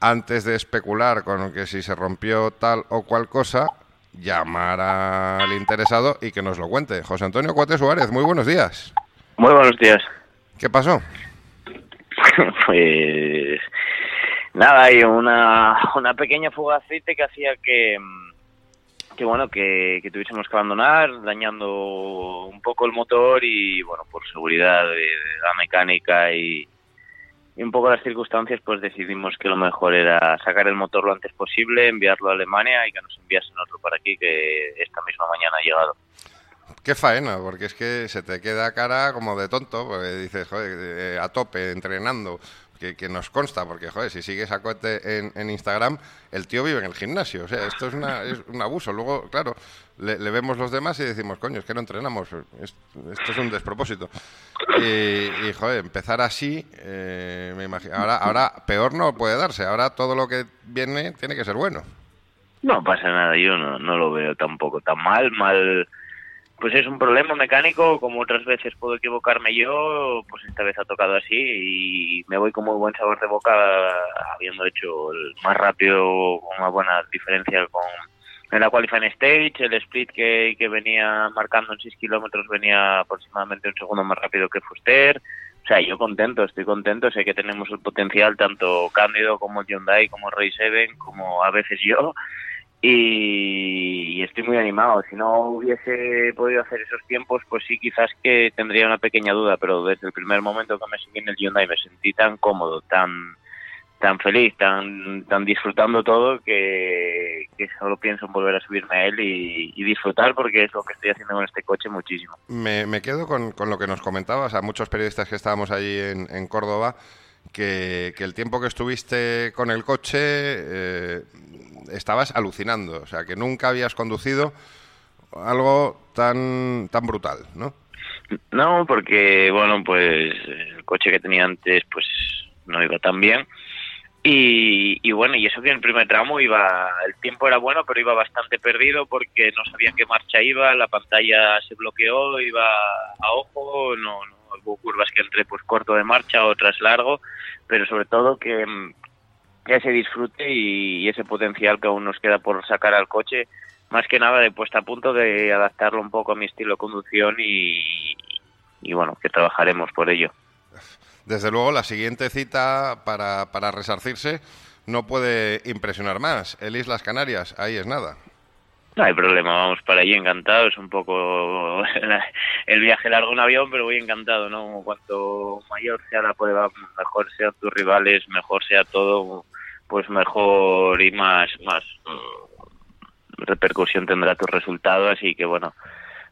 antes de especular con que si se rompió tal o cual cosa, llamar al interesado y que nos lo cuente. José Antonio Cuate Suárez, muy buenos días. Muy buenos días. ¿Qué pasó? pues nada, hay una, una pequeña fuga de aceite que hacía que, mm, que bueno, que, tuviésemos que abandonar, dañando un poco el motor y bueno, por seguridad de, la mecánica y, y un poco las circunstancias, pues decidimos que lo mejor era sacar el motor lo antes posible, enviarlo a Alemania y que nos enviasen otro para aquí, que esta misma mañana ha llegado. Qué faena, porque es que se te queda cara como de tonto, porque dices, joder, eh, a tope, entrenando, que, nos consta, porque, joder, si sigues a Coete en, Instagram, el tío vive en el gimnasio, o sea, esto es, una, es un abuso. Luego, claro, le, le vemos los demás y decimos, coño, es que no entrenamos, es- esto es un despropósito. Y, y, joder, empezar así, eh, me imagino, ahora, ahora peor no puede darse, ahora todo lo que viene tiene que ser bueno. No pasa nada, yo no, no lo veo tampoco tan mal, mal... Pues es un problema mecánico, como otras veces puedo equivocarme yo, pues esta vez ha tocado así y me voy con muy buen sabor de boca habiendo hecho el más rápido, una buena diferencia con en la qualifying stage, el split que, que venía marcando en 6 kilómetros venía aproximadamente un segundo más rápido que Fuster. O sea, yo contento, estoy contento, sé que tenemos el potencial, tanto Cándido como Hyundai, como Ray Seven, como a veces yo, y, estoy muy animado. Si no hubiese podido hacer esos tiempos, pues sí, quizás que tendría una pequeña duda, pero desde el primer momento que me subí en el Hyundai me sentí tan cómodo, tan tan feliz, tan tan disfrutando todo que, solo pienso en volver a subirme a él y, disfrutar porque es lo que estoy haciendo con este coche muchísimo. Me, me quedo con, con lo que nos comentabas a muchos periodistas que estábamos allí en, en Córdoba, que, que el tiempo que estuviste con el coche eh, estabas alucinando, o sea, que nunca habías conducido algo tan, tan brutal, ¿no? No, porque, bueno, pues el coche que tenía antes, pues no iba tan bien. Y, bueno, y eso que en el primer tramo iba, el tiempo era bueno, pero iba bastante perdido porque no sabía qué marcha iba, la pantalla se bloqueó, iba a ojo, no, no hubo curvas que entré pues corto de marcha, otras largo, pero sobre todo que ese disfrute y, ese potencial que aún nos queda por sacar al coche, más que nada de puesta a punto de adaptarlo un poco a mi estilo de conducción y, y bueno, que trabajaremos por ello. Desde luego, la siguiente cita para, para resarcirse no puede impresionar más. El Islas Canarias, ahí es nada. No hay problema, vamos para allí encantados, un poco el viaje largo en avión, pero voy encantado, ¿no? Cuanto mayor sea la prueba, mejor sean tus rivales, mejor sea todo, pues mejor y más, más mm, repercusión tendrá tu resultado, así que bueno,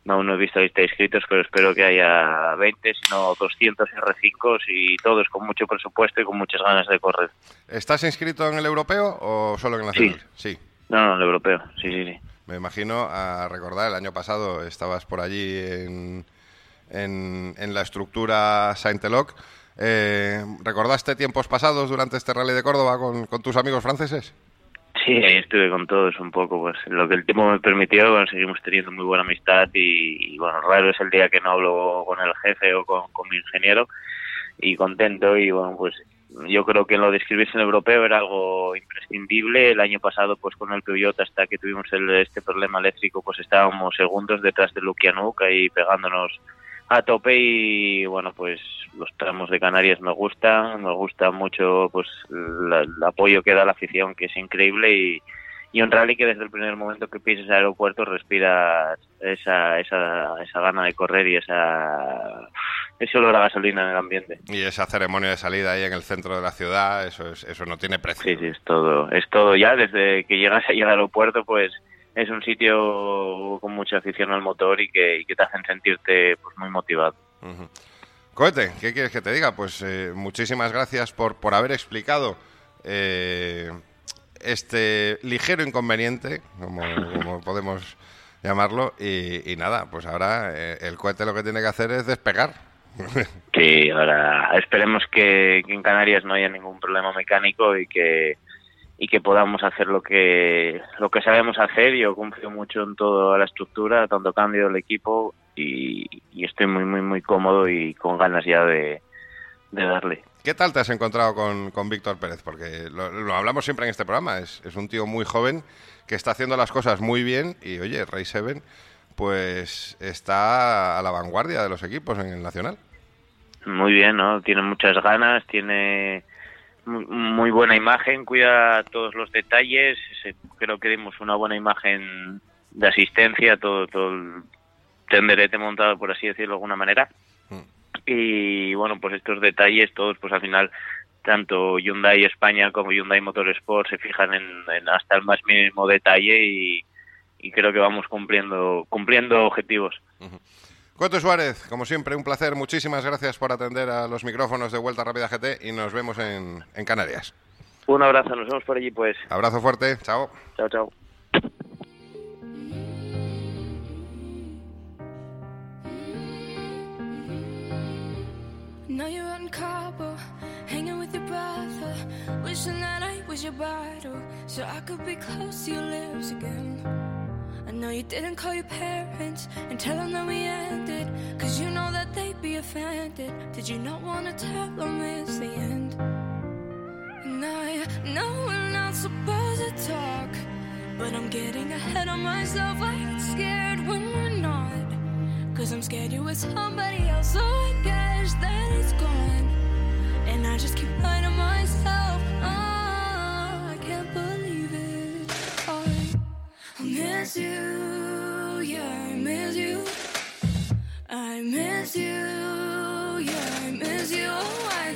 no, aún no he visto lista de inscritos, pero espero que haya 20, sino 200 R5 y todos con mucho presupuesto y con muchas ganas de correr. ¿Estás inscrito en el europeo o solo en el nacional? Sí. No, no, el europeo, sí, sí, sí. Me imagino a recordar, el año pasado estabas por allí en, en, la estructura Saint-Eloc. Eh, ¿Recordaste tiempos pasados durante este rally de Córdoba con, con tus amigos franceses? Sí, ahí estuve con todos un poco, pues lo que el tiempo me permitió, seguimos teniendo muy buena amistad y, y, bueno, raro es el día que no hablo con el jefe o con, con mi ingeniero y contento y bueno, pues yo creo que lo de inscribirse en el europeo era algo imprescindible. El año pasado, pues con el Toyota, hasta que tuvimos el, este problema eléctrico, pues estábamos segundos detrás de Lukianuk ahí pegándonos a tope y bueno, pues los tramos de Canarias me gustan, me gusta mucho pues la- el apoyo que da la afición, que es increíble y, y un rally que desde el primer momento que pises al aeropuerto respiras esa, esa, esa gana de correr y esa ese olor a gasolina en el ambiente. Y esa ceremonia de salida ahí en el centro de la ciudad, eso, es, eso no tiene precio. Sí, sí, es todo, es todo ya desde que llegas ahí al aeropuerto, pues es un sitio con mucha afición al motor y que, y que te hacen sentirte pues muy motivado. Ujú. Cohete, ¿qué quieres que te diga? Pues eh, muchísimas gracias por, por haber explicado eh, este ligero inconveniente, como, como podemos llamarlo, y, y nada, pues ahora eh, el cohete lo que tiene que hacer es despegar. Sí, ahora esperemos que, que en Canarias no haya ningún problema mecánico y que y que podamos hacer lo que lo que sabemos hacer. Yo confío mucho en toda la estructura, tanto cambio del equipo y, y estoy muy muy muy cómodo y con ganas ya de, de darle. ¿Qué tal te has encontrado con, con Víctor Pérez? Porque lo, lo hablamos siempre en este programa, es, es un tío muy joven que está haciendo las cosas muy bien y oye, Rey Seven pues está a la vanguardia de los equipos en el Nacional. Muy bien, ¿no? Tiene muchas ganas, tiene mu- muy buena imagen, cuida todos los detalles. Creo que dimos una buena imagen de asistencia, todo, todo el tenderete montado, por así decirlo de alguna manera. Mm. Y bueno, pues estos detalles, todos, pues al final, tanto Hyundai España como Hyundai Motorsport se fijan en, en hasta el más mínimo detalle y, y creo que vamos cumpliendo, cumpliendo objetivos. Cueto Suárez, como siempre, un placer. Muchísimas gracias por atender a los micrófonos de Vuelta Rápida GT y nos vemos en, en Canarias. Un abrazo, nos vemos por allí, pues. Abrazo fuerte, chao. Chao, chao. Now you're Cabo, hanging with your brother. Wishing that I was your bridal, so I could be close to your lips again. I know you didn't call your parents and tell them that we ended, cause you know that they'd be offended. Did you not wanna tell them it's the end? And I know we're not supposed to talk, but I'm getting ahead of myself. I get scared when we're not. Cause I'm scared you're with somebody else, so I guess that it's gone. And I just keep lying to myself. Miss you, yeah, I miss you. I miss you, yeah, I miss you. Oh, I.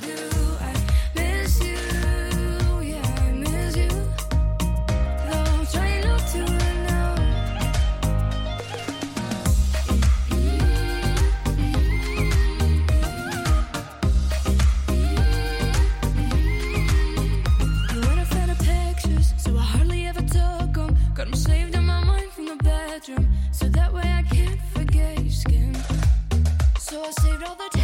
bedroom, so that way I can't forget your skin. So I saved all the texts,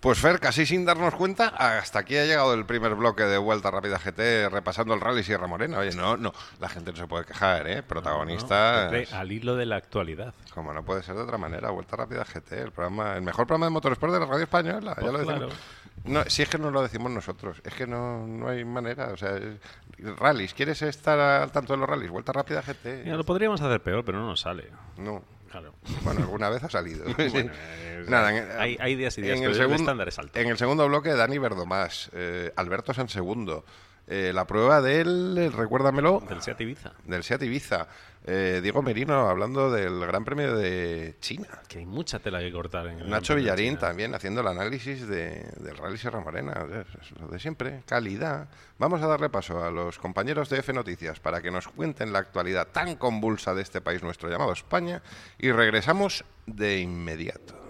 Pues Fer, casi sin darnos cuenta, hasta aquí ha llegado el primer bloque de Vuelta Rápida GT repasando el Rally Sierra Morena. Oye, no, no, la gente no se puede quejar, ¿eh? Protagonistas... Siempre al hilo de la actualidad. Como no puede ser de otra manera, Vuelta Rápida GT, el programa, el mejor programa de motorsport de la radio española, ya Pues lo decimos. claro. No, si es que no lo decimos nosotros, es que no, no hay manera, o sea, es- rallies, ¿quieres estar al tanto de los rallies? Vuelta Rápida GT. Mira, lo podríamos hacer peor, pero no nos sale. No, Claro. bueno, alguna vez ha salido. Bueno, Nada, en- hay, hay días y días, en pero el, el segundo, estándar es alto. en el segundo bloque, Dani Verdomás, eh, Alberto Sansegundo, eh, la prueba del, recuérdamelo, Del Seat Ibiza. del Seat Ibiza, eh, Diego Merino hablando del Gran Premio de China. Que hay mucha tela que cortar en el Nacho Villarín también haciendo el análisis de, del Rally Sierra Morena, es lo de siempre, calidad. Vamos a darle paso a los compañeros de F Noticias para que nos cuenten la actualidad tan convulsa de este país nuestro llamado España y regresamos de inmediato.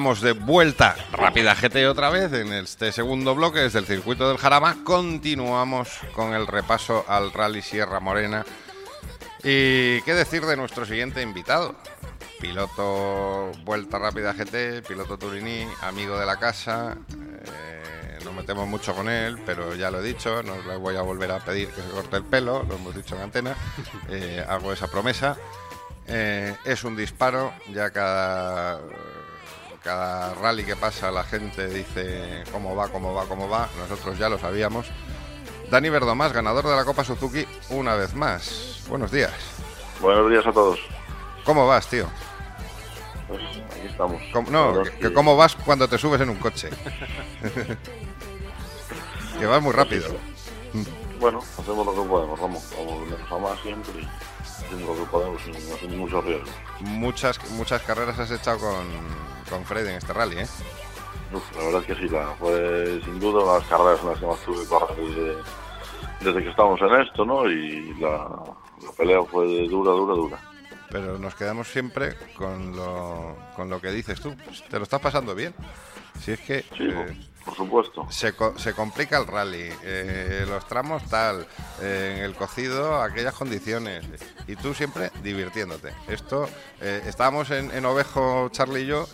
De vuelta, rápida GT otra vez, en este segundo bloque desde el circuito del Jarama. Continuamos con el repaso al Rally Sierra Morena. ¿Y qué decir de nuestro siguiente invitado? Piloto Vuelta Rápida GT, piloto Turini, amigo de la casa. Eh, nos metemos mucho con él, pero ya lo he dicho, no le voy a volver a pedir que se corte el pelo, lo hemos dicho en antena. Eh, hago esa promesa. Eh, es un disparo, ya cada, cada rally que pasa la gente dice cómo va, cómo va, cómo va. Nosotros ya lo sabíamos. Dani Verdomás, ganador de la Copa Suzuki, una vez más. Buenos días. Buenos días a todos. ¿Cómo vas, tío? Pues aquí estamos. ¿Cómo- no, que, que ¿cómo vas cuando te subes en un coche? que vas muy rápido. Bueno, hacemos lo que podemos. Vamos menos a más siempre haciendo lo que podemos sin, sin mucho riesgo. Muchas, muchas carreras has echado con, con Fred en este rally, ¿eh? Uf, la verdad es que sí, la, fue sin duda las carreras en las que más tuve que desde, desde que estamos en esto, ¿no? Y la, la pelea fue de dura, dura, dura. Pero nos quedamos siempre con lo, con lo que dices tú. Te lo estás pasando bien. Si es que Sí, eh, por, supuesto. se, se complica el rally, eh, los tramos tal, eh, en el cocido aquellas condiciones. Y tú siempre divirtiéndote. Esto, eh, estábamos en, en Ovejo, Charlie y yo,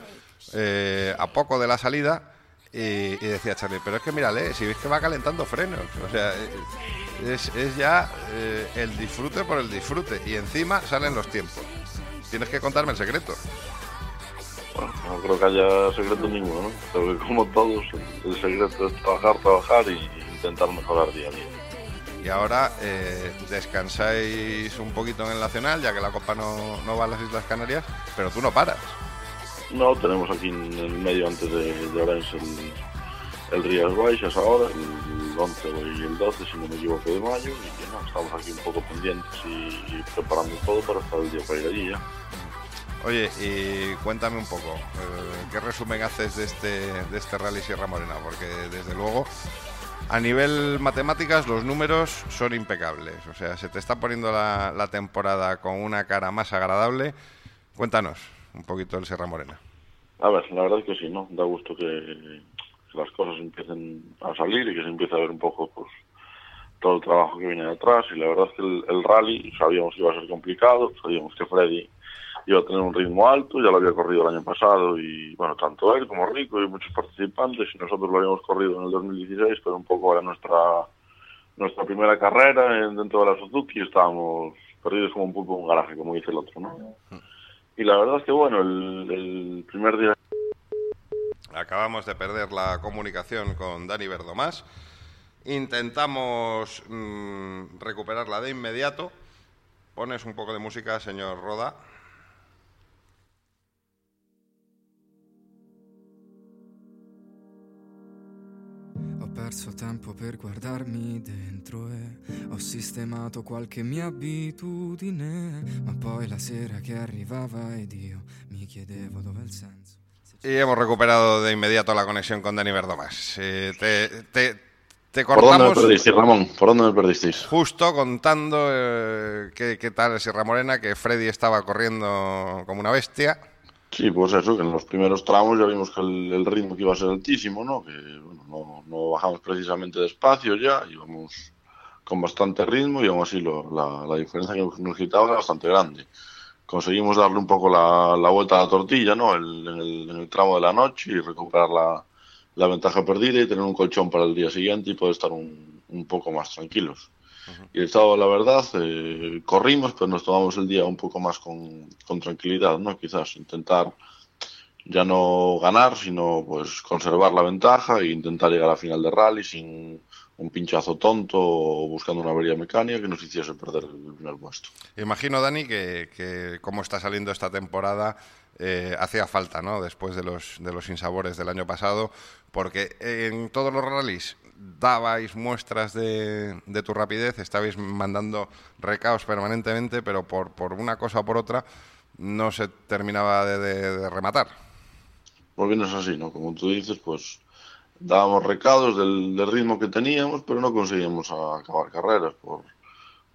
a poco de la salida. Y, decía Charlie, pero es que mírale, si ves que va calentando frenos. O sea, es, es ya el disfrute por el disfrute. Y encima salen los tiempos. Tienes que contarme el secreto. Bueno, no creo que haya secreto ninguno, que como todos, el, secreto es trabajar, trabajar y intentar mejorar día a día. Y ahora eh, descansáis un poquito en el Nacional, ya que la Copa no, no va a las Islas Canarias, pero tú no paras. No, tenemos aquí en el medio antes de, de Orense el, el Rías Baixas ahora, el 11 y el 12, si no me equivoco, de mayo, y que no, estamos aquí un poco pendientes y, y preparando todo para estar el día para ir allí ya. Oye, y cuéntame un poco, eh, ¿qué resumen haces de este, de este Rally Sierra Morena? Porque desde luego, a nivel matemáticas, los números son impecables. O sea, se te está poniendo la, temporada con una cara más agradable. Cuéntanos un poquito del Sierra Morena. A ver, la verdad es que sí, ¿no? Da gusto que, que las cosas empiecen a salir y que se empiece a ver un poco, pues, todo el trabajo que viene detrás. Y la verdad es que el, el rally sabíamos que iba a ser complicado, sabíamos que Freddy iba a tener un ritmo alto, ya lo había corrido el año pasado y, bueno, tanto él como Rico y muchos participantes, y nosotros lo habíamos corrido en el 2016, pero un poco era nuestra nuestra primera carrera en- dentro de la Suzuki, estábamos perdidos como un pulpo en un garaje, como dice el otro, ¿no? Y la verdad es que, bueno, el, el primer día Acabamos de perder la comunicación con Dani Verdomás. Intentamos mm, recuperarla de inmediato. Pones un poco de música, señor Roda. Perso tempo per guardarmi dentro e ho sistemato qualche mia abitudine, ma poi la sera che arrivava ed io mi chiedevo dove il senso. Y hemos recuperado de inmediato la conexión con Dani Verdomás. Eh, te, te- te ¿Por dónde me perdisteis, Ramón? ¿Por dónde me perdisteis? justo contando eh, qué, qué tal Sierra Morena, que Freddy estaba corriendo como una bestia. Sí, pues eso, que en los primeros tramos ya vimos que el, el ritmo que iba a ser altísimo, ¿no? Que no, no bajamos precisamente despacio ya, íbamos con bastante ritmo y aún así lo- la, la diferencia que nos quitaba era bastante grande. Conseguimos darle un poco la, la vuelta a la tortilla, ¿no? El- en, el, en el tramo de la noche y recuperar la, la ventaja perdida y tener un colchón para el día siguiente y poder estar un, un poco más tranquilos. Y el sábado, la verdad, eh, corrimos, pero nos tomamos el día un poco más con, con tranquilidad, ¿no? Quizás intentar ya no ganar, sino pues conservar la ventaja e intentar llegar a final de rally sin un pinchazo tonto o buscando una avería mecánica que nos hiciese perder el primer puesto. Imagino, Dani, que, que cómo está saliendo esta temporada eh, hacía falta, ¿no? Después de los, de los insabores del año pasado, porque en todos los rallies dabais muestras de, de tu rapidez, estabais mandando recaos permanentemente, pero por, por una cosa o por otra no se terminaba de- de rematar. Pues bien es así, ¿no? Como tú dices, pues dábamos recados del, ritmo que teníamos, pero no conseguíamos acabar carreras por,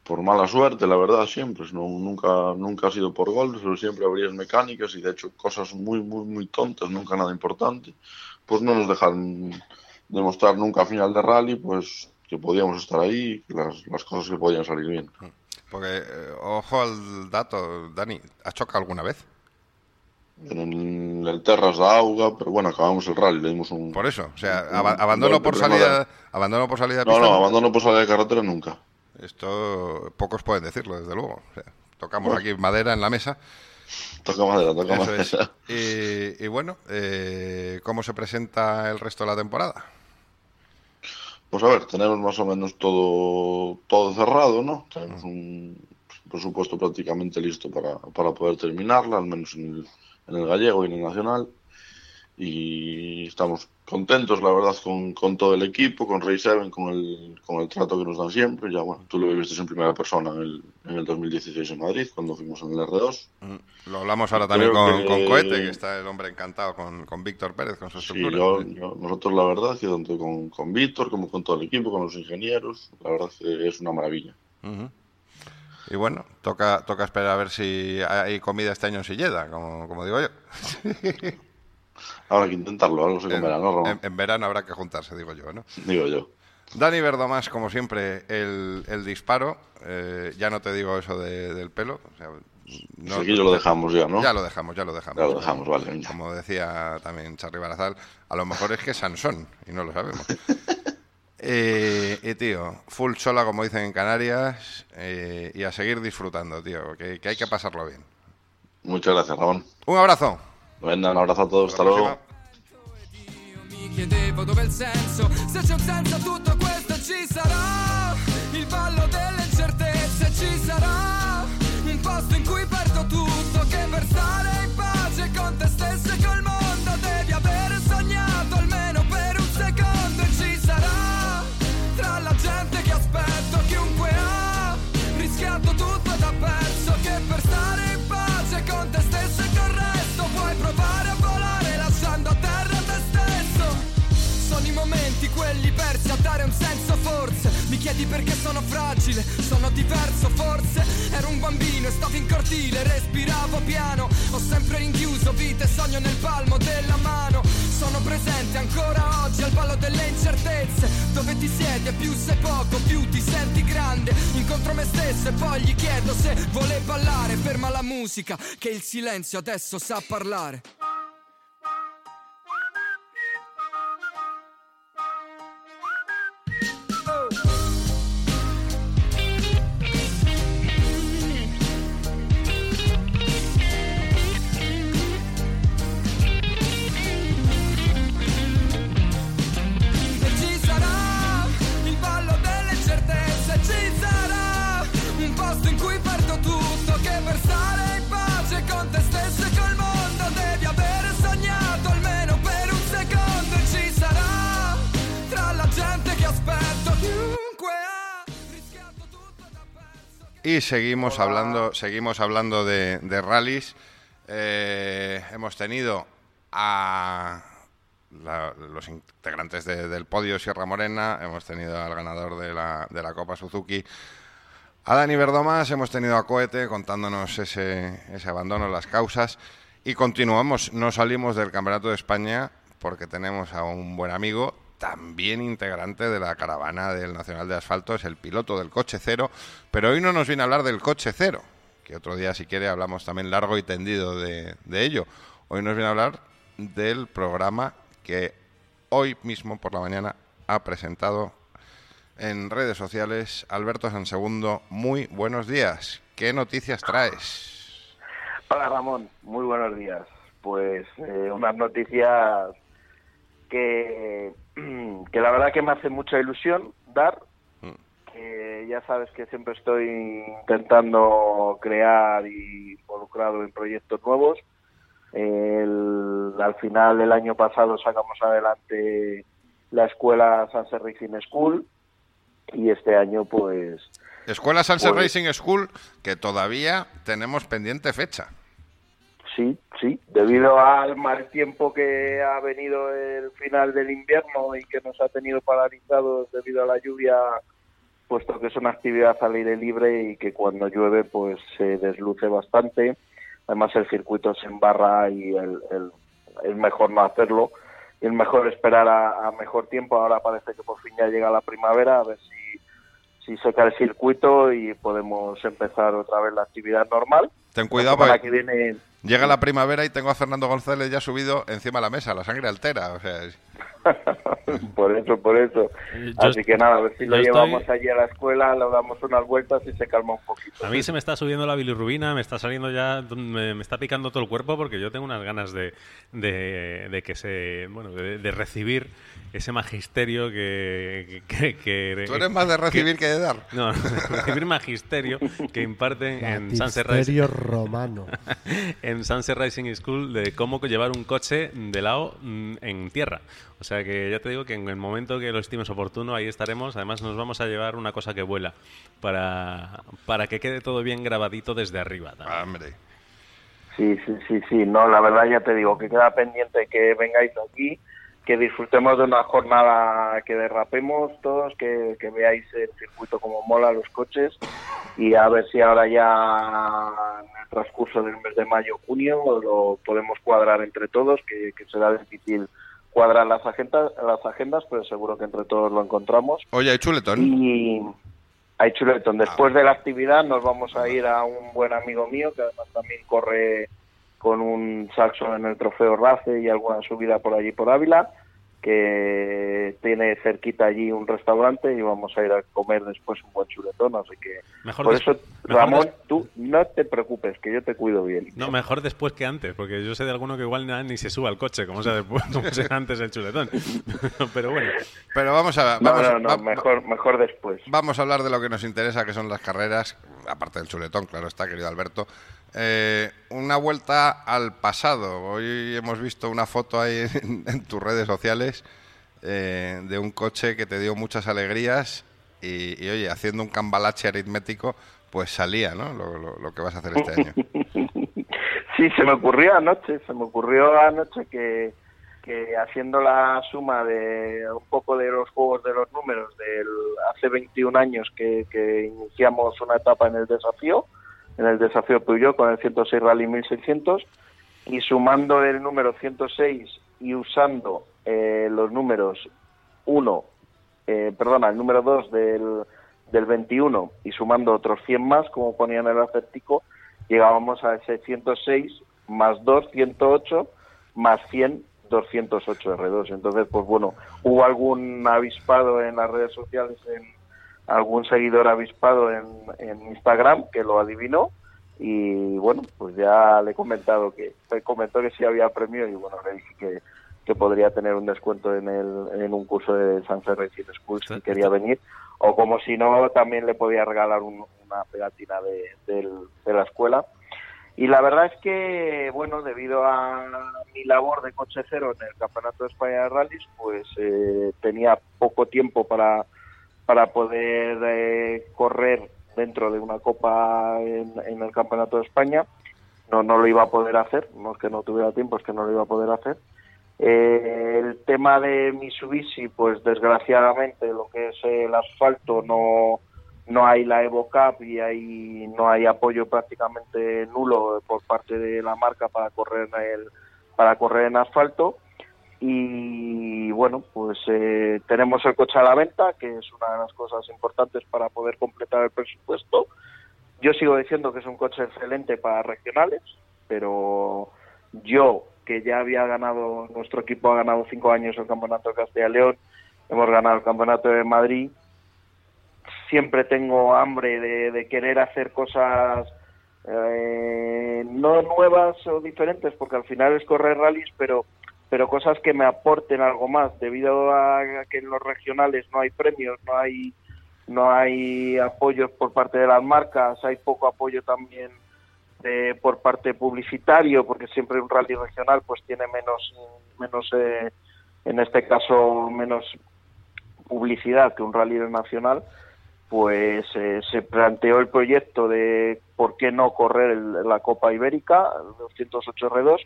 por mala suerte, la verdad, siempre. No, nunca, nunca ha sido por gol, pero siempre habrías mecánicas y de hecho cosas muy, muy, muy tontas, nunca nada importante. Pues no nos dejan demostrar nunca a final de rally, pues que podíamos estar ahí, las, las cosas que podían salir bien. Porque, eh, ojo al dato, Dani, ¿has chocado alguna vez? En el Terras de Auga, pero bueno, acabamos el rally, le dimos un... Por eso, o sea, un- abandono por de salida, abandono por salida de No, pista. no, abandono por salida de carretera nunca. Esto pocos pueden decirlo, desde luego. O sea, tocamos aquí madera en la mesa. Toca madera, toca Eso madera. y bueno, eh, ¿cómo se presenta el resto de la temporada? Pues a ver, tenemos más o menos todo, todo cerrado, ¿no? Tenemos un presupuesto prácticamente listo para, para poder terminarla, al menos en el, en el gallego y en el nacional. Y estamos contentos, la verdad, con, con todo el equipo, con Ray Seven, con el, con el trato que nos dan siempre. Ya, bueno, tú lo viviste en primera persona en el, en el 2016 en Madrid, cuando fuimos en el R2. Lo hablamos ahora también Creo con, que- con Cohete, que está el hombre encantado con, con Víctor Pérez, con su Sí, estructura. yo, yo- nosotros la verdad que tanto con, con Víctor como con todo el equipo, con los ingenieros, la verdad que es una maravilla. Ujú. Y bueno, toca, toca esperar a ver si hay comida este año en Silleda, como, como digo yo. Habrá que intentarlo, algo se comerá, ¿no? En, en verano habrá que juntarse, digo yo, ¿no? Digo yo. Dani Verdomás, como siempre, el, el disparo. Eh, ya no te digo eso de- del pelo. o sea, no- aquí lo dejamos ya, ¿no? Ya lo dejamos, ya lo dejamos. Ya lo dejamos, vale. Como decía también Charly Barazal, a lo mejor es que es Sansón y no lo sabemos. Eh, y tío, full sola, como dicen en Canarias, eh, y a seguir disfrutando, tío, que, que hay que pasarlo bien. Muchas gracias, Ramón. Un abrazo. Venga, un abrazo a todos, hasta luego. Ci sarà un posto in cui perdo tutto, che per stare in pace con te stesso e col mondo persi a dare un senso forse. Mi chiedi perché sono fragile, sono diverso forse. Ero un bambino e stavo in cortile, respiravo piano. Ho sempre rinchiuso vita e sogno nel palmo della mano. Sono presente ancora oggi al ballo delle incertezze. Dove ti siedi e più sei poco, più ti senti grande. Incontro me stesso e poi gli chiedo se vuole ballare. Ferma la musica, che il silenzio adesso sa parlare Y seguimos hablando, seguimos hablando de, rallies. Eh, hemos tenido a los integrantes de- del podio Sierra Morena, hemos tenido al ganador de la, de la Copa Suzuki, a Dani Verdomas, hemos tenido a Cohete contándonos ese, ese abandono, las causas, y continuamos, no salimos del Campeonato de España porque tenemos a un buen amigo, también integrante de la caravana del Nacional de Asfalto, es el piloto del coche cero, pero hoy no nos viene a hablar del coche cero, que otro día si quiere hablamos también largo y tendido de, ello. Hoy nos viene a hablar del programa que hoy mismo por la mañana ha presentado en redes sociales Alberto Sansegundo. Muy buenos días. ¿Qué noticias traes? Hola Ramón, muy buenos días. Pues eh, unas noticias que, que la verdad que me hace mucha ilusión dar, que ya sabes que siempre estoy intentando crear y involucrado en proyectos nuevos. El- al final del año pasado sacamos adelante la escuela Sunset Racing School y este año pues Escuela Salsa Pues- Racing School, que todavía tenemos pendiente fecha. Sí, sí, debido al mal tiempo que ha venido el final del invierno y que nos ha tenido paralizados debido a la lluvia puesto que es una actividad al aire libre y que cuando llueve pues se desluce bastante. Además el circuito se embarra y el, el- es mejor no hacerlo. Y es mejor esperar a, a mejor tiempo. Ahora parece que por fin ya llega la primavera, a ver si, si seca el circuito y podemos empezar otra vez la actividad normal. Ten cuidado para porque que viene llega la primavera y tengo a Fernando González ya subido encima de la mesa, la sangre altera. O sea, es- por eso, por eso. Yo Así que nada, a ver si lo estoy- llevamos allí a la escuela, le damos unas vueltas y se calma un poquito. A mí se me está subiendo la bilirrubina, me está saliendo ya, me, me está picando todo el cuerpo porque yo tengo unas ganas de, de, de que se, bueno, de, de recibir ese magisterio que, que, que- Tú eres más de recibir que de dar. No, recibir magisterio que imparten en Sunset Magisterio romano. en Sunset Racing School de cómo llevar un coche de lado mm, en tierra. O sea que ya te digo que en el momento que lo estimes oportuno, ahí estaremos. Además, nos vamos a llevar una cosa que vuela para, para que quede todo bien grabadito desde arriba. también. Hombre. Sí, sí, sí, sí. No, la verdad ya te digo que queda pendiente que vengáis aquí, que disfrutemos de una jornada que derrapemos todos, que, que veáis el circuito como mola los coches y a ver si ahora ya en el transcurso del mes de mayo, junio lo podemos cuadrar entre todos, que, que será difícil cuadrar las agendas, las agendas, pero seguro que entre todos lo encontramos. Oye, ¿hay chuletón? Y hay chuletón. Después de la actividad nos vamos a ir a un buen amigo mío que además también corre con un saxo en el trofeo Race y alguna subida por allí por Ávila, que tiene cerquita allí un restaurante y vamos a ir a comer después un buen chuletón. Así que Mejor por eso, Ramón, tú no te preocupes, que yo te cuido bien. No, mejor después que antes, porque yo sé de alguno que igual ni se sube al coche, como sea después, como sea antes el chuletón. Pero bueno, Pero vamos a No, vamos, no, no, va- mejor, mejor después. vamos a hablar de lo que nos interesa, que son las carreras, aparte del chuletón, claro está, querido Alberto. Eh, una vuelta al pasado. Hoy hemos visto una foto ahí en, tus redes sociales eh, de un coche que te dio muchas alegrías y, oye, haciendo un cambalache aritmético, pues salía, ¿no? Lo, que vas a hacer este año. Sí, se me ocurrió anoche, se me ocurrió anoche que, que haciendo la suma de un poco de los juegos de los números del hace 21 años que iniciamos una etapa en el desafío, en el desafío Peugeot con el 106 Rally 1600 y sumando el número 106 y usando eh, los números 1, eh, perdona, el número 2 del, del 21 y sumando otros 100 más, como ponía en el acértico, llegábamos a ese 106 más 2, 108 más 100, 208 R2. Entonces, pues bueno, hubo algún avispado en las redes sociales, en algún seguidor avispado en, en Instagram que lo adivinó y bueno, pues ya le he comentado que me comentó que sí había premio y bueno, le dije que, que podría tener un descuento en, el, en un curso de Sunset Racing School si quería venir. O como si no también le podía regalar un- una pegatina de, del- de la escuela. Y la verdad es que, bueno, debido a mi labor de coche cero en el Campeonato de España de Rallys, pues eh, tenía poco tiempo para, para poder eh, correr dentro de una copa en, en el Campeonato de España. No, no lo iba a poder hacer, no es que no tuviera tiempo, es que no lo iba a poder hacer. Eh, el tema de Mitsubishi, pues desgraciadamente lo que es el asfalto no, no hay la Evo Cup y hay, no hay apoyo prácticamente nulo por parte de la marca para correr en el, para correr en asfalto y bueno pues eh, tenemos el coche a la venta que es una de las cosas importantes para poder completar el presupuesto. Yo sigo diciendo que es un coche excelente para regionales pero yo que ya había ganado nuestro equipo ha ganado cinco años el campeonato de Castilla y León hemos ganado el campeonato de Madrid siempre tengo hambre de, de querer hacer cosas eh, no nuevas o diferentes, porque al final es correr rallies, pero pero cosas que me aporten algo más, debido a que en los regionales no hay premios, no hay no hay apoyos por parte de las marcas, hay poco apoyo también de- por parte publicitario, porque siempre un rally regional pues tiene menos menos eh, en este caso menos publicidad que un rally nacional pues eh, se planteó el proyecto de por qué no correr el- la Copa Ibérica, el 208 R2.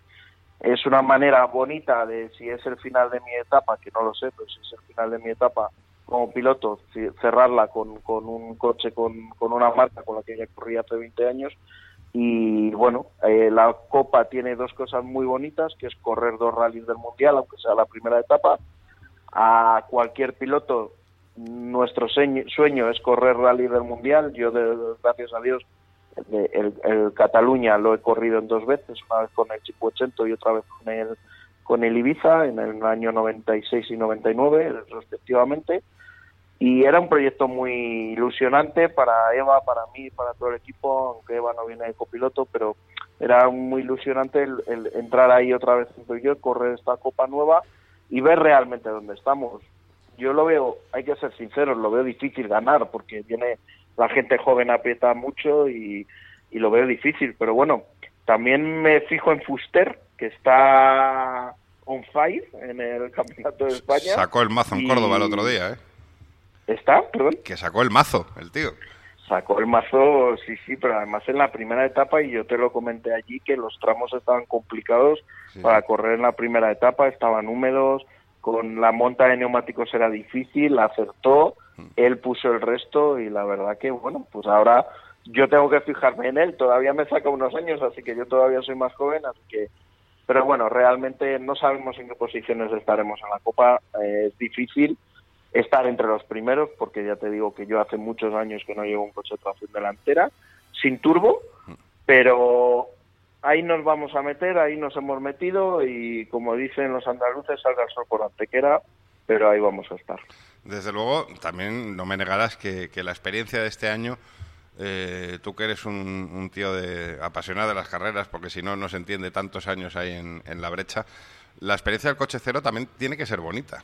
Es una manera bonita de, si es el final de mi etapa, que no lo sé, pero si es el final de mi etapa, como piloto, cerrarla con, con un coche con, con una marca con la que ya corría hace 20 años. Y bueno, eh, la Copa tiene dos cosas muy bonitas, que es correr dos rallies del Mundial, aunque sea la primera etapa. A cualquier piloto, nuestro sueño es correr rally del Mundial. Yo, de- gracias a Dios, el, el- el Cataluña lo he corrido en dos veces, una vez con el Chico 80 y otra vez con el, con el Ibiza en el año 96 y 99, respectivamente. Y era un proyecto muy ilusionante para Eva, para mí, para todo el equipo, aunque Eva no viene de copiloto, pero era muy ilusionante el, el entrar ahí otra vez en yo, correr esta Copa Nueva y ver realmente dónde estamos. Yo lo veo, hay que ser sinceros, lo veo difícil ganar porque viene la gente joven aprieta mucho y, y lo veo difícil, pero bueno, también me fijo en Fuster, que está on fire en el Campeonato de España. Sacó el mazo en Y- Córdoba el otro día, ¿eh? ¿Está? Perdón. Que sacó el mazo, el tío. Sacó el mazo, sí, sí, pero además en la primera etapa, y yo te lo comenté allí, que los tramos estaban complicados para correr en la primera etapa, estaban húmedos, con la monta de neumáticos era difícil, acertó, él puso el resto y la verdad que, bueno, pues ahora yo tengo que fijarme en él, todavía me saca unos años, así que yo todavía soy más joven, así que... Pero bueno, realmente no sabemos en qué posiciones estaremos en la Copa, eh, es difícil estar entre los primeros, porque ya te digo que yo hace muchos años que no llevo un coche de tracción delantera, sin turbo, pero ahí nos vamos a meter, ahí nos hemos metido y como dicen los andaluces, salga el sol por antequera, pero ahí vamos a estar. Desde luego, también no me negarás que, que la experiencia de este año, eh, tú que eres un, tío de, apasionado de las carreras, porque si no, no se entiende tantos años ahí en, en la brecha, la experiencia del coche cero también tiene que ser bonita.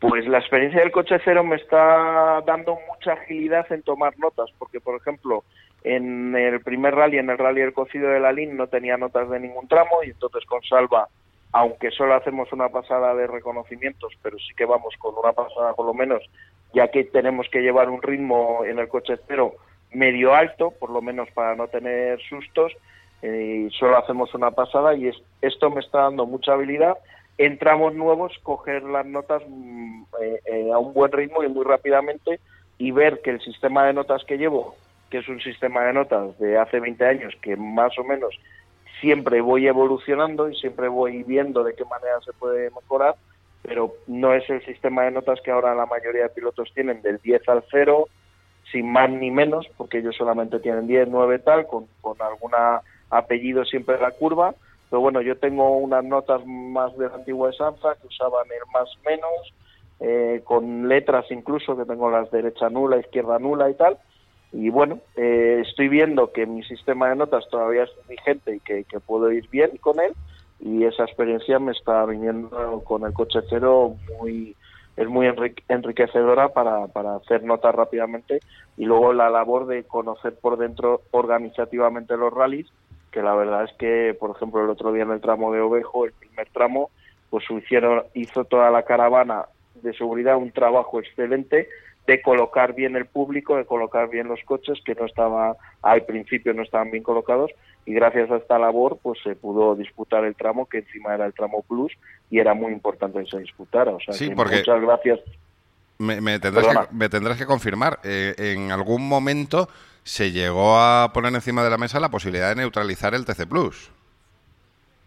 Pues la experiencia del coche cero me está dando mucha agilidad en tomar notas, porque por ejemplo, en el primer rally, en el rally del cocido de la LIN, no tenía notas de ningún tramo y entonces con Salva, aunque solo hacemos una pasada de reconocimientos, pero sí que vamos con una pasada por lo menos, ya que tenemos que llevar un ritmo en el coche cero medio alto, por lo menos para no tener sustos, eh, solo hacemos una pasada y es- esto me está dando mucha habilidad. En tramos nuevos coger las notas mm, eh, eh, a un buen ritmo y muy rápidamente y ver que el sistema de notas que llevo, que es un sistema de notas de hace 20 años que más o menos siempre voy evolucionando y siempre voy viendo de qué manera se puede mejorar, pero no es el sistema de notas que ahora la mayoría de pilotos tienen del 10 al 0, sin más ni menos, porque ellos solamente tienen 10, 9 tal, con, con alguna apellido siempre en la curva, pero bueno, yo tengo unas notas más de la antigua de Sanza que usaban el más menos, eh, con letras incluso, que tengo las derecha nula, izquierda nula y tal. Y bueno, eh, estoy viendo que mi sistema de notas todavía es vigente y que, que puedo ir bien con él. Y esa experiencia me está viniendo con el coche cero muy es muy enrique- enriquecedora para, para hacer notas rápidamente y luego la labor de conocer por dentro organizativamente los rallies que la verdad es que, por ejemplo, el otro día en el tramo de Ovejo, el primer tramo, pues hicieron, hizo toda la caravana de seguridad un trabajo excelente de colocar bien el público, de colocar bien los coches que no estaba al principio no estaban bien colocados y gracias a esta labor pues se pudo disputar el tramo que encima era el tramo plus y era muy importante que se disputara. O sea, Sí, que porque- muchas gracias. Me, me tendrás, que, me tendrás que confirmar. eh, en algún momento se llegó a poner encima de la mesa la posibilidad de neutralizar el TC Plus.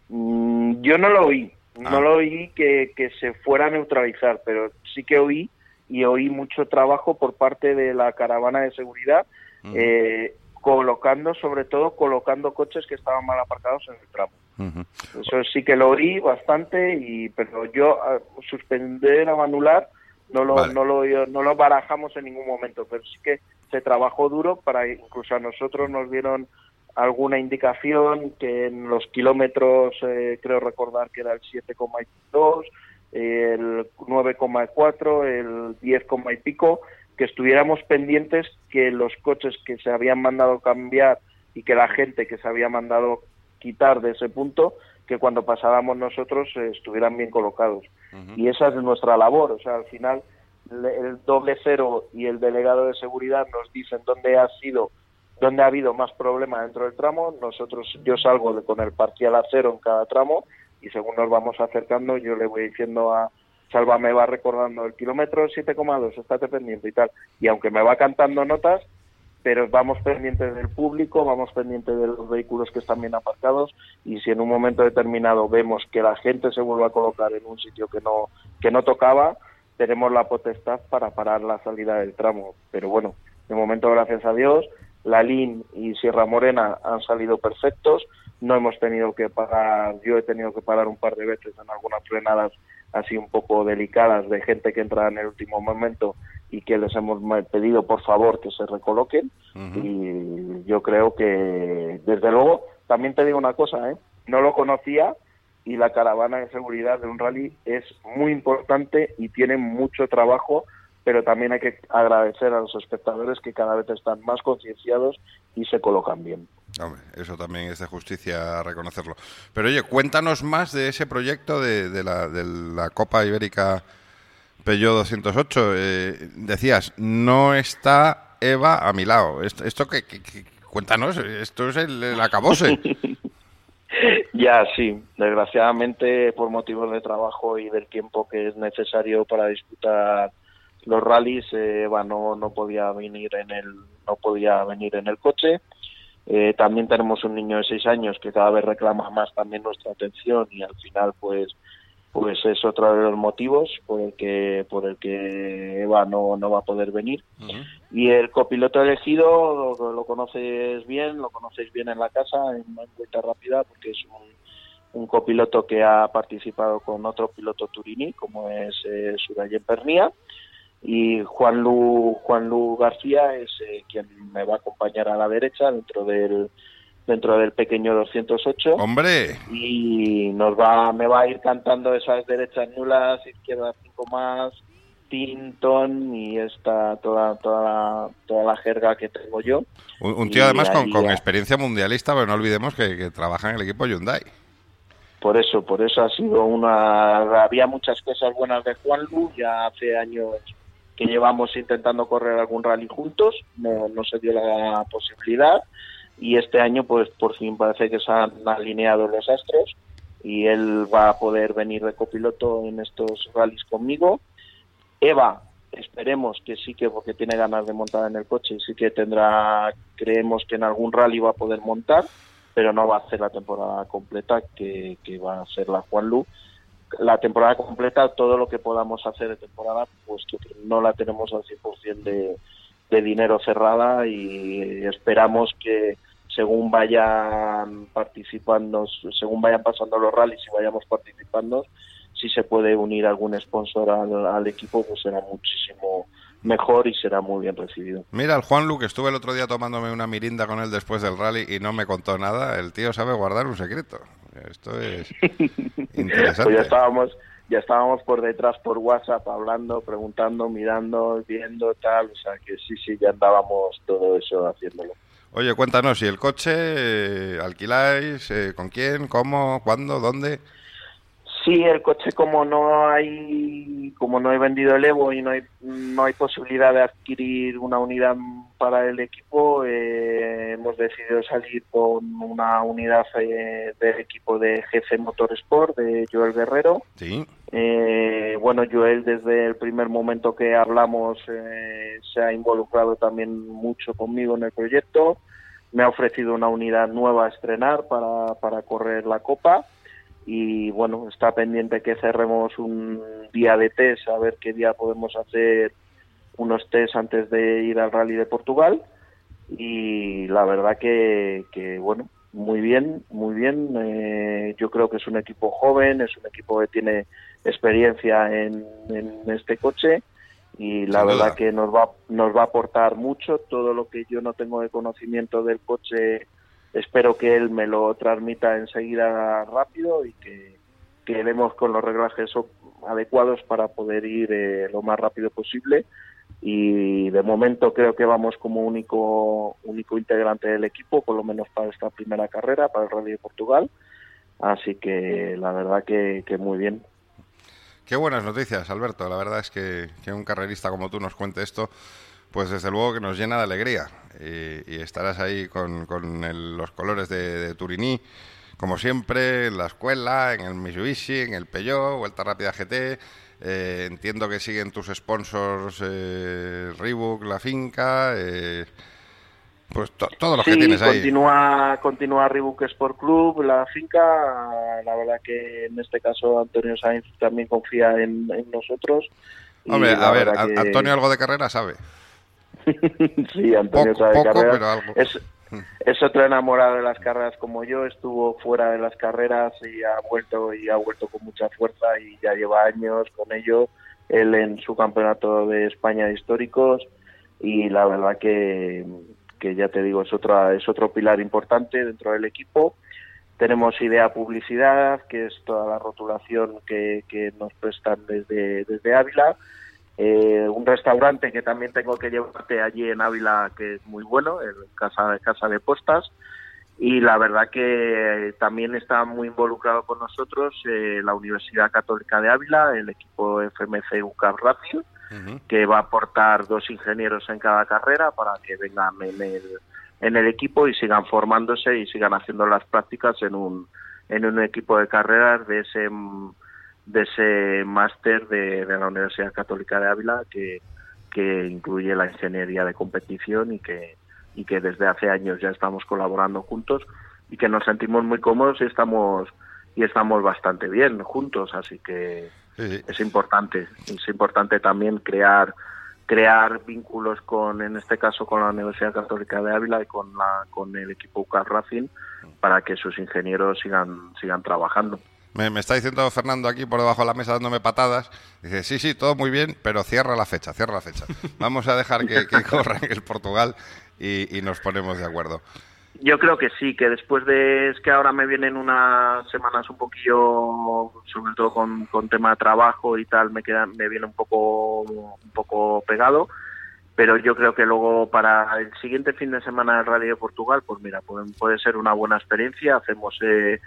Mm, yo no lo oí, Ah. no lo oí que, que se fuera a neutralizar, pero sí que oí y oí mucho trabajo por parte de la caravana de seguridad, eh, colocando, sobre todo, colocando coches que estaban mal aparcados en el tramo. Eso sí que lo oí bastante, y pero yo ah, suspender o anular no lo, Vale. no, lo, no lo barajamos en ningún momento, pero sí que se trabajó duro para incluso a nosotros nos dieron alguna indicación que en los kilómetros, eh, creo recordar que era el 7,2, el 9,4, el 10, y pico, que estuviéramos pendientes que los coches que se habían mandado cambiar y que la gente que se había mandado quitar de ese punto, que cuando pasábamos nosotros eh, estuvieran bien colocados. Y esa es nuestra labor, o sea, al final el doble cero y el delegado de seguridad nos dicen dónde ha sido, dónde ha habido más problema dentro del tramo, nosotros, yo salgo de- con el parcial a cero en cada tramo y según nos vamos acercando yo le voy diciendo a, Salva me va recordando el kilómetro 7,2, estate pendiente y tal. Y aunque me va cantando notas, pero vamos pendientes del público, vamos pendientes de los vehículos que están bien aparcados y si en un momento determinado vemos que la gente se vuelve a colocar en un sitio que no, que no tocaba, tenemos la potestad para parar la salida del tramo. Pero bueno, de momento, gracias a Dios, la LIN y Sierra Morena han salido perfectos, no hemos tenido que parar, yo he tenido que parar un par de veces en algunas frenadas así un poco delicadas de gente que entra en el último momento y que les hemos pedido por favor que se recoloquen. Y yo creo que desde luego también te digo una cosa ¿eh? no lo conocía y la caravana de seguridad de un rally es muy importante y tiene mucho trabajo pero también hay que agradecer a los espectadores que cada vez están más concienciados y se colocan bien. Hombre, eso también es de justicia reconocerlo. Pero oye, cuéntanos más de ese proyecto de, de, la, de la Copa Ibérica Peugeot 208. Eh, decías, no está Eva a mi lado. ¿Esto, esto que, Cuéntanos, esto es el, el acabose. ya, sí. Desgraciadamente, por motivos de trabajo y del tiempo que es necesario para disputar los rallies, eh, Eva no, podía venir en el no podía venir en el coche. Eh, también tenemos un niño de seis años que cada vez reclama más también nuestra atención y al final pues pues es otro de los motivos por el que por el que Eva no, no va a poder venir. Y el copiloto elegido lo, lo, conoces bien lo conocéis bien en la casa en cuenta rápida porque es un, un, copiloto que ha participado con otro piloto turini como es eh, Surayen Pernía y Juan Lu, Juan Lu García es eh, quien me va a acompañar a la derecha dentro del dentro del pequeño 208. ¡Hombre! Y nos va me va a ir cantando esas derechas nulas, izquierdas cinco más, Tinton y esta toda toda la, toda la jerga que tengo yo. Un, un tío y además con, con, experiencia mundialista, pero no olvidemos que, que trabaja en el equipo Hyundai por eso, por eso ha sido una había muchas cosas buenas de Juan Lu, ya hace años que llevamos intentando correr algún rally juntos, no, no se dio la posibilidad y este año pues por fin parece que se han alineado los astros y él va a poder venir de copiloto en estos rallies conmigo. Eva, esperemos que sí que porque tiene ganas de montar en el coche sí que tendrá, creemos que en algún rally va a poder montar, pero no va a hacer la temporada completa que, que va a hacer la Juan Lu la temporada completa, todo lo que podamos hacer de temporada, pues que no la tenemos al 100% de, de dinero cerrada y esperamos que según vayan participando, según vayan pasando los rallies y vayamos participando, si se puede unir algún sponsor al, al equipo, pues será muchísimo mejor y será muy bien recibido. Mira, el Juan Lu, que estuve el otro día tomándome una mirinda con él después del rally y no me contó nada, el tío sabe guardar un secreto. Esto es interesante. pues ya estábamos, ya estábamos por detrás por WhatsApp hablando, preguntando, mirando, viendo, tal, o sea que sí, sí, ya andábamos todo eso haciéndolo. Oye, cuéntanos, ¿y el coche eh, alquiláis? Eh, ¿Con quién? ¿Cómo? ¿Cuándo? ¿Dónde? Sí, el coche como no hay, como no he vendido el Evo y no hay, no hay posibilidad de adquirir una unidad para el equipo, eh, hemos decidido salir con una unidad eh, del equipo de GC Motorsport de Joel Guerrero. Sí. Eh, bueno, Joel desde el primer momento que hablamos eh, se ha involucrado también mucho conmigo en el proyecto. Me ha ofrecido una unidad nueva a estrenar para, para correr la Copa y bueno, está pendiente que cerremos un día de test, a ver qué día podemos hacer unos test antes de ir al Rally de Portugal y la verdad que, que bueno, muy bien, muy bien. Eh, yo creo que es un equipo joven, es un equipo que tiene experiencia en, en este coche y la Sin verdad duda. que nos va, nos va a aportar mucho. Todo lo que yo no tengo de conocimiento del coche espero que él me lo transmita enseguida rápido y que, que demos con los reglajes adecuados para poder ir eh, lo más rápido posible. Y de momento creo que vamos como único único integrante del equipo por lo menos para esta primera carrera para el Rally de Portugal. Así que la verdad que, que muy bien. Qué buenas noticias, Alberto. La verdad es que, que un carrerista como tú nos cuente esto, pues desde luego que nos llena de alegría y, y estarás ahí con, con el, los colores de, de, Turiní, como siempre, en la escuela, en el Mitsubishi, en el Peugeot, Vuelta Rápida GT, Eh, entiendo que siguen tus sponsors eh, Reebok, la finca, eh, pues to- todos los que Sí, tienes ahí. Continúa, continúa Reebok Sport Club, la finca. La verdad que en este caso Antonio Sainz también confía en, en nosotros. Hombre, a ver, que- Antonio algo de carrera sabe. sí, Antonio Poco, sabe poco, carreras. pero algo. Es, es otro enamorado de las carreras como yo. Estuvo fuera de las carreras y ha vuelto y ha vuelto con mucha fuerza y ya lleva años con ello. Él en su campeonato de España de históricos y la verdad que, que ya te digo es otra es otro pilar importante dentro del equipo. Tenemos idea publicidad, que es toda la rotulación que, que nos prestan desde, desde Ávila. Eh, un restaurante que también tengo que llevarte allí en Ávila, que es muy bueno, el Casa, Casa de Postas. Y la verdad que también está muy involucrado con nosotros eh, la Universidad Católica de Ávila, el equipo FMC UCAP Racing, que va a aportar dos ingenieros en cada carrera para que vengan en el, en el equipo y sigan formándose y sigan haciendo las prácticas en un, en un equipo de carreras de ese de ese máster de, de la Universidad Católica de Ávila que, que incluye la ingeniería de competición y que y que desde hace años ya estamos colaborando juntos y que nos sentimos muy cómodos y estamos y estamos bastante bien juntos así que es importante es importante también crear crear vínculos con en este caso con la Universidad Católica de Ávila y con la con el equipo UCAR Racing para que sus ingenieros sigan sigan trabajando Me, me está diciendo Fernando aquí por debajo de la mesa dándome patadas. Dice, sí, sí, todo muy bien, pero cierra la fecha, cierra la fecha. Vamos a dejar que, que corra en el Portugal y, y nos ponemos de acuerdo. Yo creo que sí, que después de... Es que ahora me vienen unas semanas un poquillo, sobre todo con, con tema de trabajo y tal, me queda, me viene un poco, un poco pegado, pero yo creo que luego para el siguiente fin de semana del Rally de Portugal, pues mira, puede, puede ser una buena experiencia, hacemos... Eh,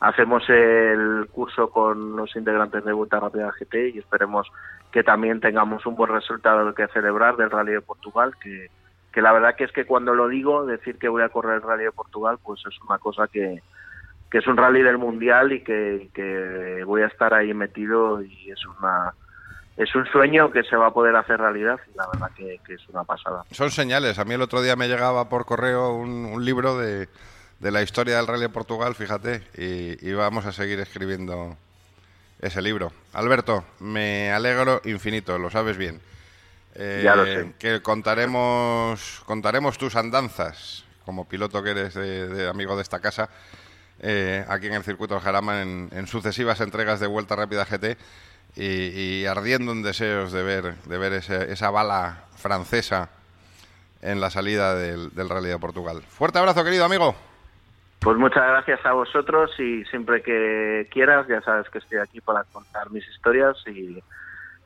hacemos el curso con los integrantes de Vuelta Rápida GT y esperemos que también tengamos un buen resultado que celebrar del Rally de Portugal, que, la verdad que es que cuando lo digo, decir que voy a correr el Rally de Portugal, pues es una cosa que, es un rally del Mundial y que, voy a estar ahí metido y es una es un sueño que se va a poder hacer realidad y la verdad que, es una pasada. Son señales. A mí el otro día me llegaba por correo un libro de, de la historia del Rally de Portugal, fíjate, y, y vamos a seguir escribiendo ese libro. Alberto, me alegro infinito, lo sabes bien. Eh, Ya lo sé. Que contaremos, contaremos tus andanzas, como piloto que eres de, de amigo de esta casa, eh, aquí en el circuito del Jarama, en, en sucesivas entregas de Vuelta Rápida GT, y, y ardiendo en deseos de ver, de ver ese- esa bala francesa en la salida del, del Rally de Portugal. Fuerte abrazo, querido amigo. Pues muchas gracias a vosotros y siempre que quieras, ya sabes que estoy aquí para contar mis historias y,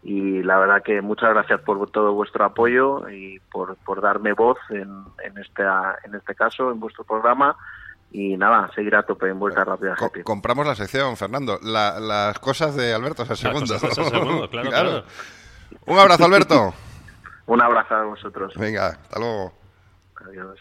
y la verdad que muchas gracias por todo vuestro apoyo y por, por darme voz en, en, este, en este caso, en vuestro programa y nada, seguir a tope en Vuelta Rápida Co- compramos la sección, Fernando. La- las cosas de Alberto es el segundo. cosas es el segundo, claro, claro. Un abrazo, Alberto. Un abrazo a vosotros. Venga, hasta luego. Adiós.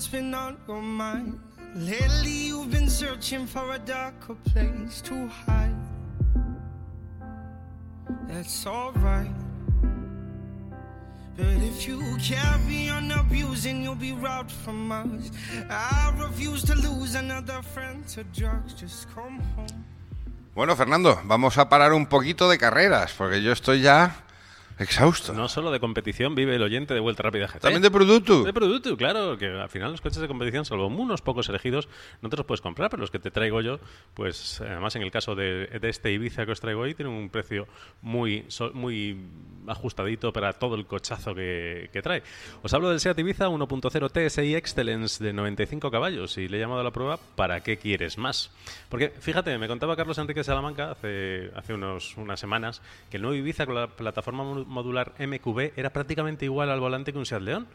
What's been on your mind. Lately, you've been searching for a darker place to hide. That's alright. But if you carry on abusing, you'll be robbed from us. I refuse to lose another friend to drugs. Just come home. Bueno, Fernando, vamos a parar un poquito de carreras, porque yo estoy ya Exhausto. No solo de competición vive el oyente de Vuelta Rápida GT. También de producto. De producto, claro, que al final los coches de competición, salvo unos pocos elegidos, no te los puedes comprar, pero los que te traigo yo, pues además en el caso de, de este Ibiza que os traigo hoy, tienen un precio muy, muy ajustadito para todo el cochazo que, que trae. Os hablo del Seat Ibiza 1.0 TSI Excellence de 95 caballos y le he llamado a la prueba ¿Para qué quieres más? Porque fíjate, me contaba Carlos Enrique Salamanca hace, hace unos, unas semanas que el nuevo Ibiza con la plataforma modular MQB era prácticamente igual al volante que un Seat León.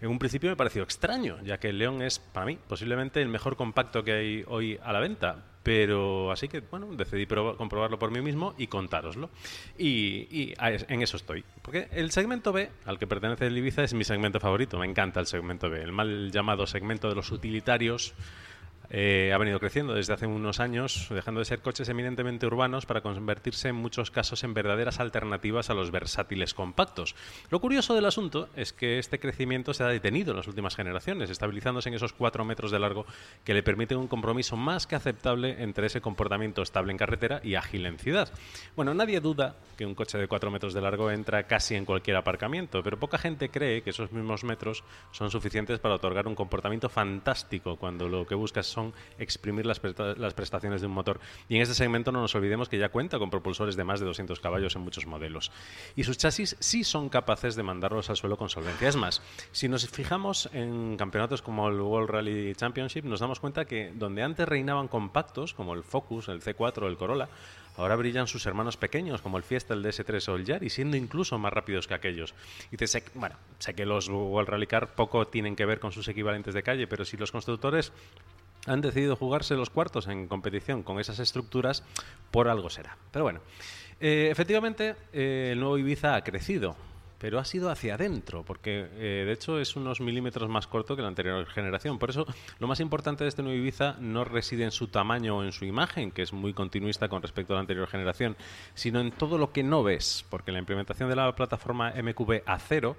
En un principio me pareció extraño, ya que el León es, para mí, posiblemente el mejor compacto que hay hoy a la venta. Pero así que, bueno, decidí proba- comprobarlo por mí mismo y contároslo. Y, en eso estoy. Porque el segmento B, al que pertenece el Ibiza, es mi segmento favorito. Me encanta el segmento B. El mal llamado segmento de los utilitarios eh, ha venido creciendo desde hace unos años, dejando de ser coches eminentemente urbanos para convertirse en muchos casos en verdaderas alternativas a los versátiles compactos. Lo curioso del asunto es que este crecimiento se ha detenido en las últimas generaciones, estabilizándose en esos 4 metros de largo que le permiten un compromiso más que aceptable entre ese comportamiento estable en carretera y ágil en ciudad. Bueno, nadie duda que un coche de 4 metros de largo entra casi en cualquier aparcamiento, pero poca gente cree que esos mismos metros son suficientes para otorgar un comportamiento fantástico cuando lo que buscas son exprimir las, las prestaciones de un motor. Y en este segmento no nos olvidemos que ya cuenta con propulsores de más de 200 caballos en muchos modelos. Y sus chasis sí son capaces de mandarlos al suelo con solvencia. Es más, si nos fijamos en campeonatos como el World Rally Championship, nos damos cuenta que donde antes reinaban compactos, como el Focus, el C4 o el Corolla, Ahora brillan sus hermanos pequeños, como el Fiesta, el DS3 o el Yari, siendo incluso más rápidos que aquellos. Y te sé, bueno, sé que los World Rally Car poco tienen que ver con sus equivalentes de calle, pero si los constructores han decidido jugarse los cuartos en competición con esas estructuras, por algo será. Pero bueno, eh, efectivamente, eh, el nuevo Ibiza ha crecido, pero ha sido hacia adentro, porque eh, de hecho es unos milímetros más corto que la anterior generación. Por eso, lo más importante de este nuevo Ibiza no reside en su tamaño o en su imagen, que es muy continuista con respecto a la anterior generación, sino en todo lo que no ves, porque la implementación de la plataforma MQB A0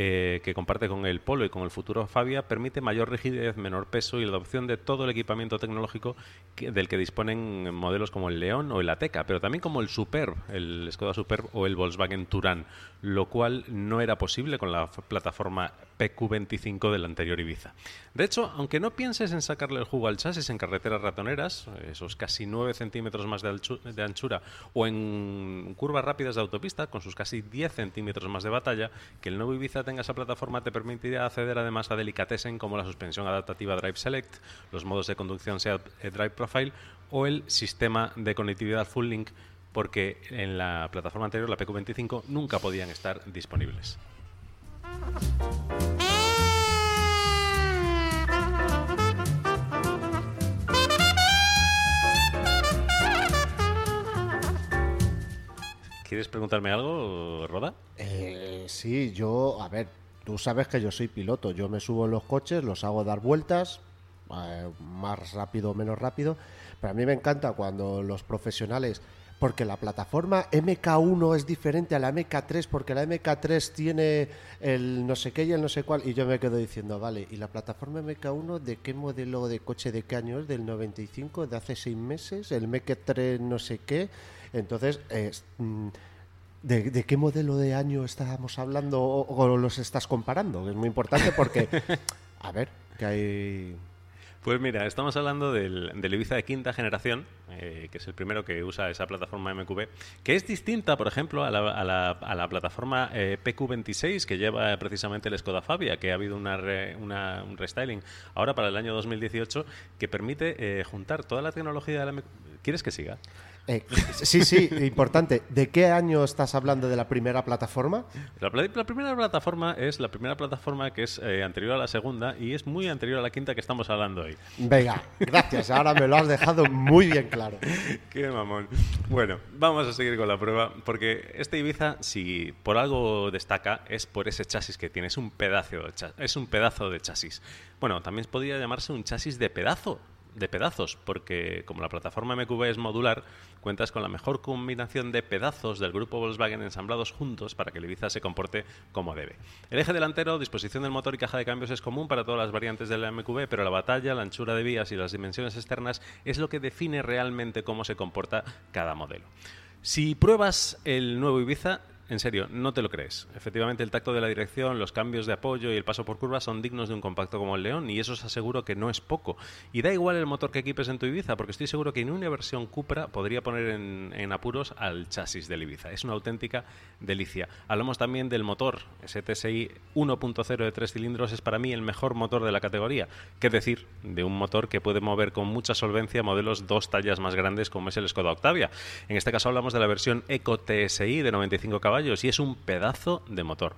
eh, que comparte con el Polo y con el futuro Fabia, permite mayor rigidez, menor peso y la adopción de todo el equipamiento tecnológico del que disponen modelos como el León o el Ateca, pero también como el Superb, el Skoda Superb o el Volkswagen Touran, lo cual no era posible con la plataforma PQ25 del anterior Ibiza. De hecho, aunque no pienses en sacarle el jugo al chasis en carreteras ratoneras, esos casi 9 centímetros más de, anchura, o en curvas rápidas de autopista, con sus casi 10 centímetros más de batalla, que el nuevo Ibiza tenga esa plataforma te permitirá acceder además a delicatessen como la suspensión adaptativa Drive Select, los modos de conducción SEAT eh, Drive Profile o el sistema de conectividad Full Link, porque en la plataforma anterior, la PQ25, nunca podían estar disponibles. ¿Quieres preguntarme algo, Roda? Eh, sí, yo, a ver, tú sabes que yo soy piloto, yo me subo en los coches, los hago dar vueltas, eh, más rápido o menos rápido, pero a mí me encanta cuando los profesionales, porque la plataforma MK1 es diferente a la MK3, porque la MK3 tiene el no sé qué y el no sé cuál, y yo me quedo diciendo, vale, ¿y la plataforma MK1 de qué modelo de coche de qué año es? ¿Del 95? ¿De hace seis meses? ¿El MK3 no sé qué? Entonces, es, mm, ¿De, de qué modelo de año estábamos hablando o, o los estás comparando? Es muy importante porque, a ver, que hay... Pues mira, estamos hablando del, del Ibiza de quinta generación, eh, que es el primero que usa esa plataforma MQB, que es distinta, por ejemplo, a la, a la- a la plataforma eh, PQ26 que lleva precisamente el Skoda Fabia, que ha habido una re- una- un restyling ahora para el año 2018 que permite eh, juntar toda la tecnología de la. ¿Quieres que siga? Eh, sí, sí, importante. ¿De qué año estás hablando de la primera plataforma? La, primera plataforma es la primera plataforma que es eh, anterior a la segunda y es muy anterior a la quinta que estamos hablando hoy. Venga, gracias. Ahora me lo has dejado muy bien claro. Qué mamón. Bueno, vamos a seguir con la prueba, porque este Ibiza, si por algo destaca, es por ese chasis que tiene. Es un pedazo de, es un pedazo de chasis. Bueno, también podría llamarse un chasis de pedazo, de pedazos, porque como la plataforma MQB es modular, cuentas con la mejor combinación de pedazos del grupo Volkswagen ensamblados juntos para que el Ibiza se comporte como debe. El eje delantero, disposición del motor y caja de cambios es común para todas las variantes de la MQB, pero la batalla, la anchura de vías y las dimensiones externas es lo que define realmente cómo se comporta cada modelo. Si pruebas el nuevo Ibiza, en serio, no te lo crees. Efectivamente, el tacto de la dirección, los cambios de apoyo y el paso por curva son dignos de un compacto como el León y eso os aseguro que no es poco. Y da igual el motor que equipes en tu Ibiza, porque estoy seguro que en una versión Cupra podría poner en, apuros al chasis del Ibiza. Es una auténtica delicia. Hablamos también del motor. Ese TSI 1.0 de tres cilindros es para mí el mejor motor de la categoría. ¿Qué decir de un motor que puede mover con mucha solvencia modelos dos tallas más grandes como es el Skoda Octavia? En este caso hablamos de la versión Eco TSI de 95 caballos y es un pedazo de motor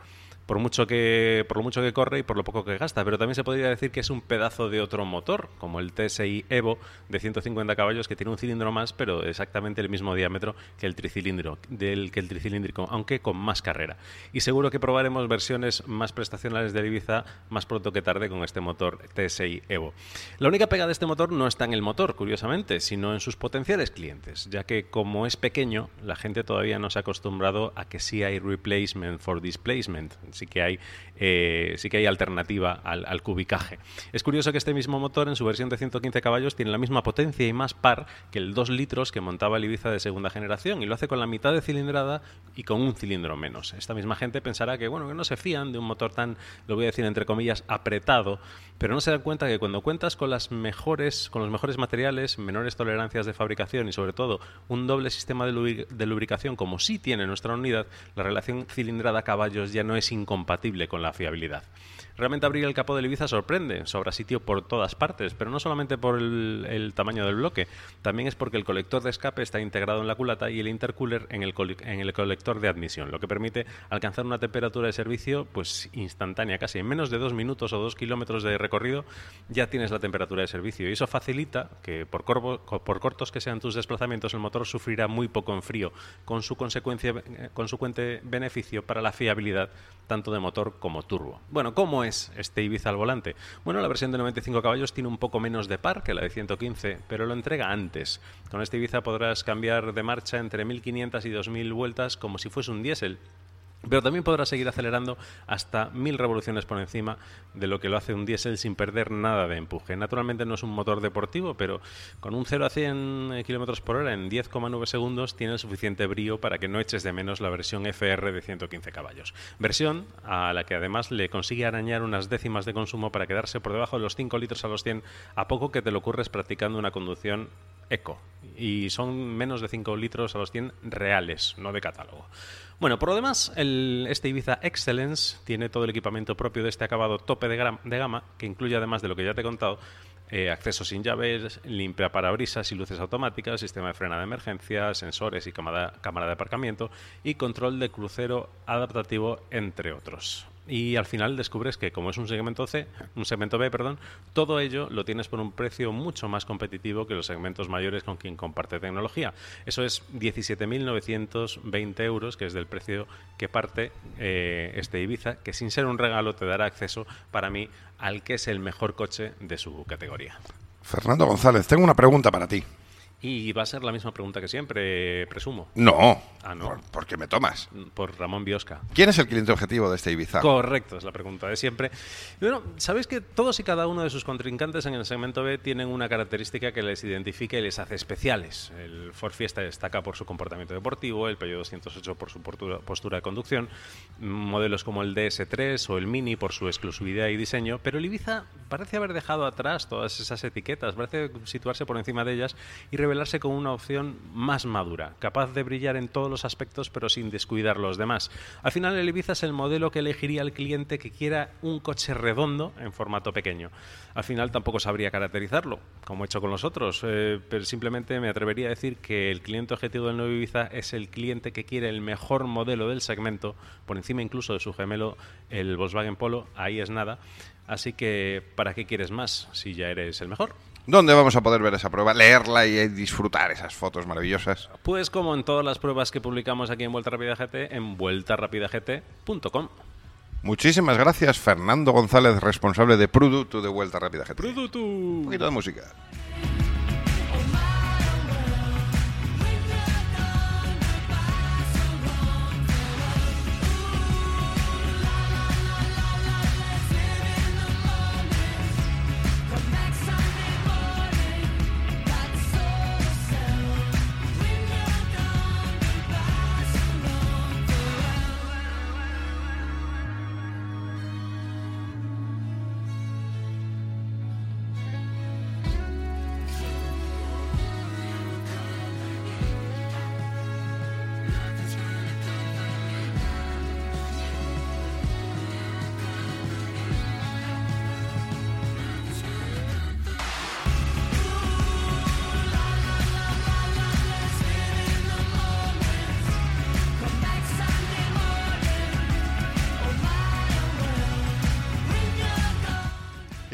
por mucho que por lo mucho que corre y por lo poco que gasta, pero también se podría decir que es un pedazo de otro motor, como el TSI Evo de 150 caballos que tiene un cilindro más, pero exactamente el mismo diámetro que el tricilindro, del que el tricilíndrico, aunque con más carrera. Y seguro que probaremos versiones más prestacionales de Ibiza más pronto que tarde con este motor TSI Evo. La única pega de este motor no está en el motor, curiosamente, sino en sus potenciales clientes, ya que como es pequeño, la gente todavía no se ha acostumbrado a que sí hay replacement for displacement sí que hay, eh, sí que hay alternativa al, al, cubicaje. Es curioso que este mismo motor en su versión de 115 caballos tiene la misma potencia y más par que el 2 litros que montaba el Ibiza de segunda generación y lo hace con la mitad de cilindrada y con un cilindro menos. Esta misma gente pensará que bueno, que no se fían de un motor tan, lo voy a decir entre comillas, apretado, pero no se dan cuenta que cuando cuentas con las mejores, con los mejores materiales, menores tolerancias de fabricación y sobre todo un doble sistema de, de lubricación como sí tiene nuestra unidad, la relación cilindrada caballos ya no es incompatible con la fiabilidad. Realmente abrir el capó del Ibiza sorprende, sobra sitio por todas partes, pero no solamente por el, el, tamaño del bloque, también es porque el colector de escape está integrado en la culata y el intercooler en el, en el colector de admisión, lo que permite alcanzar una temperatura de servicio pues instantánea, casi en menos de dos minutos o dos kilómetros de recorrido ya tienes la temperatura de servicio y eso facilita que por, cortos que sean tus desplazamientos el motor sufrirá muy poco en frío, con su consecuencia, consecuente beneficio para la fiabilidad tanto de motor como turbo. Bueno, ¿cómo es este Ibiza al volante? Bueno, la versión de 95 caballos tiene un poco menos de par que la de 115, pero lo entrega antes. Con este Ibiza podrás cambiar de marcha entre 1500 y 2000 vueltas como si fuese un diésel pero también podrá seguir acelerando hasta mil revoluciones por encima de lo que lo hace un diésel sin perder nada de empuje. Naturalmente no es un motor deportivo, pero con un 0 a 100 km por hora en 10,9 segundos tiene el suficiente brío para que no eches de menos la versión FR de 115 caballos. Versión a la que además le consigue arañar unas décimas de consumo para quedarse por debajo de los 5 litros a los 100 a poco que te lo ocurres practicando una conducción eco. Y son menos de 5 litros a los 100 reales, no de catálogo. Bueno, por lo demás, este Ibiza Excellence tiene todo el equipamiento propio de este acabado tope de, gama, que incluye además de lo que ya te he contado, eh, acceso sin llaves, limpia parabrisas y luces automáticas, sistema de frena de emergencia, sensores y cámara de aparcamiento y control de crucero adaptativo, entre otros y al final descubres que como es un segmento C, un segmento B, perdón, todo ello lo tienes por un precio mucho más competitivo que los segmentos mayores con quien comparte tecnología. Eso es 17.920 euros, que es del precio que parte eh, este Ibiza, que sin ser un regalo te dará acceso para mí al que es el mejor coche de su categoría. Fernando González, tengo una pregunta para ti. Y va a ser la misma pregunta que siempre, presumo. No. Ah, no. ¿Por, ¿Por, qué me tomas? Por Ramón Biosca. ¿Quién es el cliente objetivo de este Ibiza? Correcto, es la pregunta de siempre. Bueno, sabéis que todos y cada uno de sus contrincantes en el segmento B tienen una característica que les identifica y les hace especiales. El Ford Fiesta destaca por su comportamiento deportivo, el Peugeot 208 por su postura de conducción, modelos como el DS3 o el Mini por su exclusividad y diseño, pero el Ibiza parece haber dejado atrás todas esas etiquetas, parece situarse por encima de ellas y revelarse como una opción más madura, capaz de brillar en todos los aspectos pero sin descuidar los demás. Al final el Ibiza es el modelo que elegiría el cliente que quiera un coche redondo en formato pequeño. Al final tampoco sabría caracterizarlo, como he hecho con los otros, eh, pero simplemente me atrevería a decir que el cliente objetivo del nuevo Ibiza es el cliente que quiere el mejor modelo del segmento, por encima incluso de su gemelo, el Volkswagen Polo, ahí es nada. Así que, ¿para qué quieres más si ya eres el mejor? ¿Dónde vamos a poder ver esa prueba, leerla y disfrutar esas fotos maravillosas? Pues como en todas las pruebas que publicamos aquí en Vuelta Rápida GT, en vueltarapidagt.com. Muchísimas gracias, Fernando González, responsable de Producto de Vuelta Rápida GT. Producto. Un poquito de música.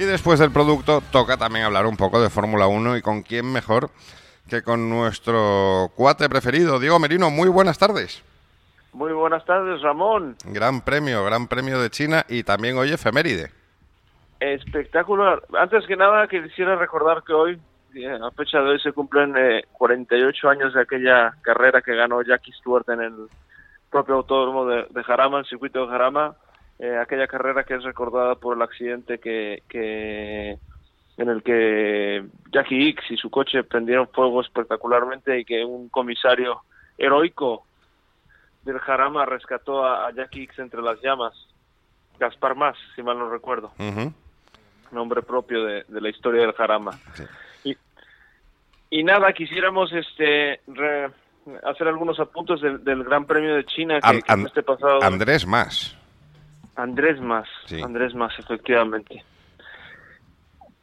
Después del producto toca también hablar un poco de Fórmula 1 y con quién mejor que con nuestro cuate preferido, Diego Merino. Muy buenas tardes. Muy buenas tardes, Ramón. Gran premio, gran premio de China y también hoy efeméride. Espectacular. Antes que nada, quisiera recordar que hoy, eh, a fecha de hoy, se cumplen eh, 48 años de aquella carrera que ganó Jackie Stewart en el propio autódromo de, de Jarama, el circuito de Jarama. Eh, aquella carrera que es recordada por el accidente que, que en el que Jackie X y su coche prendieron fuego espectacularmente y que un comisario heroico del Jarama rescató a, a Jackie X entre las llamas. Gaspar Más, si mal no recuerdo. Nombre propio de, de la historia del Jarama. Y, y nada, quisiéramos este re- hacer algunos apuntes del, del Gran Premio de China que, este pasado. Andrés Más. Andrés Más, Sí. Andrés Más, efectivamente.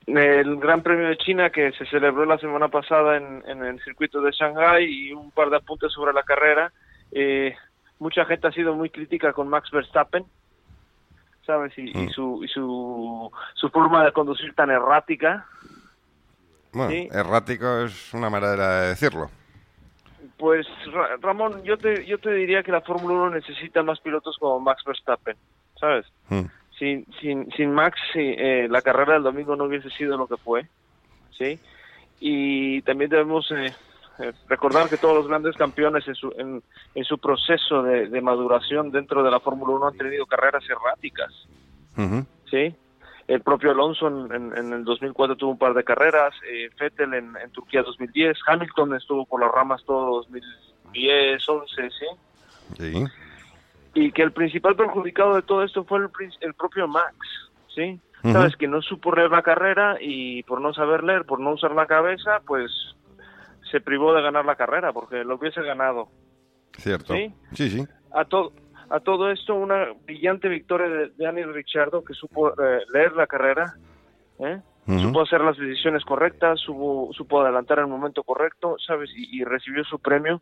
El Gran Premio de China que se celebró la semana pasada en, en el circuito de Shanghai y un par de apuntes sobre la carrera. Eh, mucha gente ha sido muy crítica con Max Verstappen, ¿sabes? Y, y Mm. su, y su, su forma de conducir tan errática. Bueno, Sí. errático es una manera de decirlo. Pues Ra- Ramón, yo te, yo te diría que la Fórmula 1 necesita más pilotos como Max Verstappen, ¿sabes? Mm. sin, sin, sin Max eh, la carrera del domingo no hubiese sido lo que fue, ¿sí? Y también debemos eh, eh, recordar que todos los grandes campeones en su, en, en su proceso de, de maduración dentro de la Fórmula 1 han tenido carreras erráticas. ¿sí? El propio Alonso en, en- en el 2004 tuvo un par de carreras, eh, Vettel en, en Turquía 2010, Hamilton estuvo por las ramas todo 2010, 11, ¿sí? Sí. Y que el principal perjudicado de todo esto fue el, el propio Max, ¿sí? Sabes que no supo leer la carrera y por no saber leer, por no usar la cabeza, pues se privó de ganar la carrera porque lo hubiese ganado. Cierto. ¿Sí? Sí, sí. A todo a todo esto una brillante victoria de Daniel Ricciardo que supo eh, leer la carrera, ¿eh? Supo hacer las decisiones correctas, supo, supo adelantar en el momento correcto, ¿sabes? Y, y recibió su premio.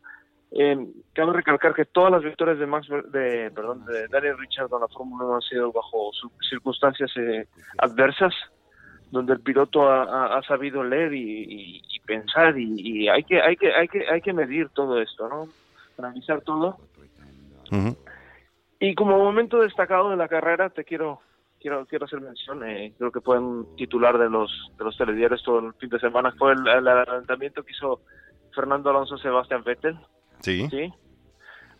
Eh, cabe recalcar que todas las victorias de Max, de, perdón, de Daniel Ricciardo en la Fórmula 1 han sido bajo circunstancias eh, adversas, donde el piloto ha, ha- ha sabido leer y, y- y pensar y, y hay que hay que hay que hay que medir todo esto, ¿no? Analizar todo. Y como momento destacado de la carrera, te quiero quiero quiero hacer mención, eh, creo que fue un titular de los de los telediarios todo el fin de semana, fue el, el adelantamiento que hizo Fernando Alonso a Sebastián Vettel, Sí. ¿sí?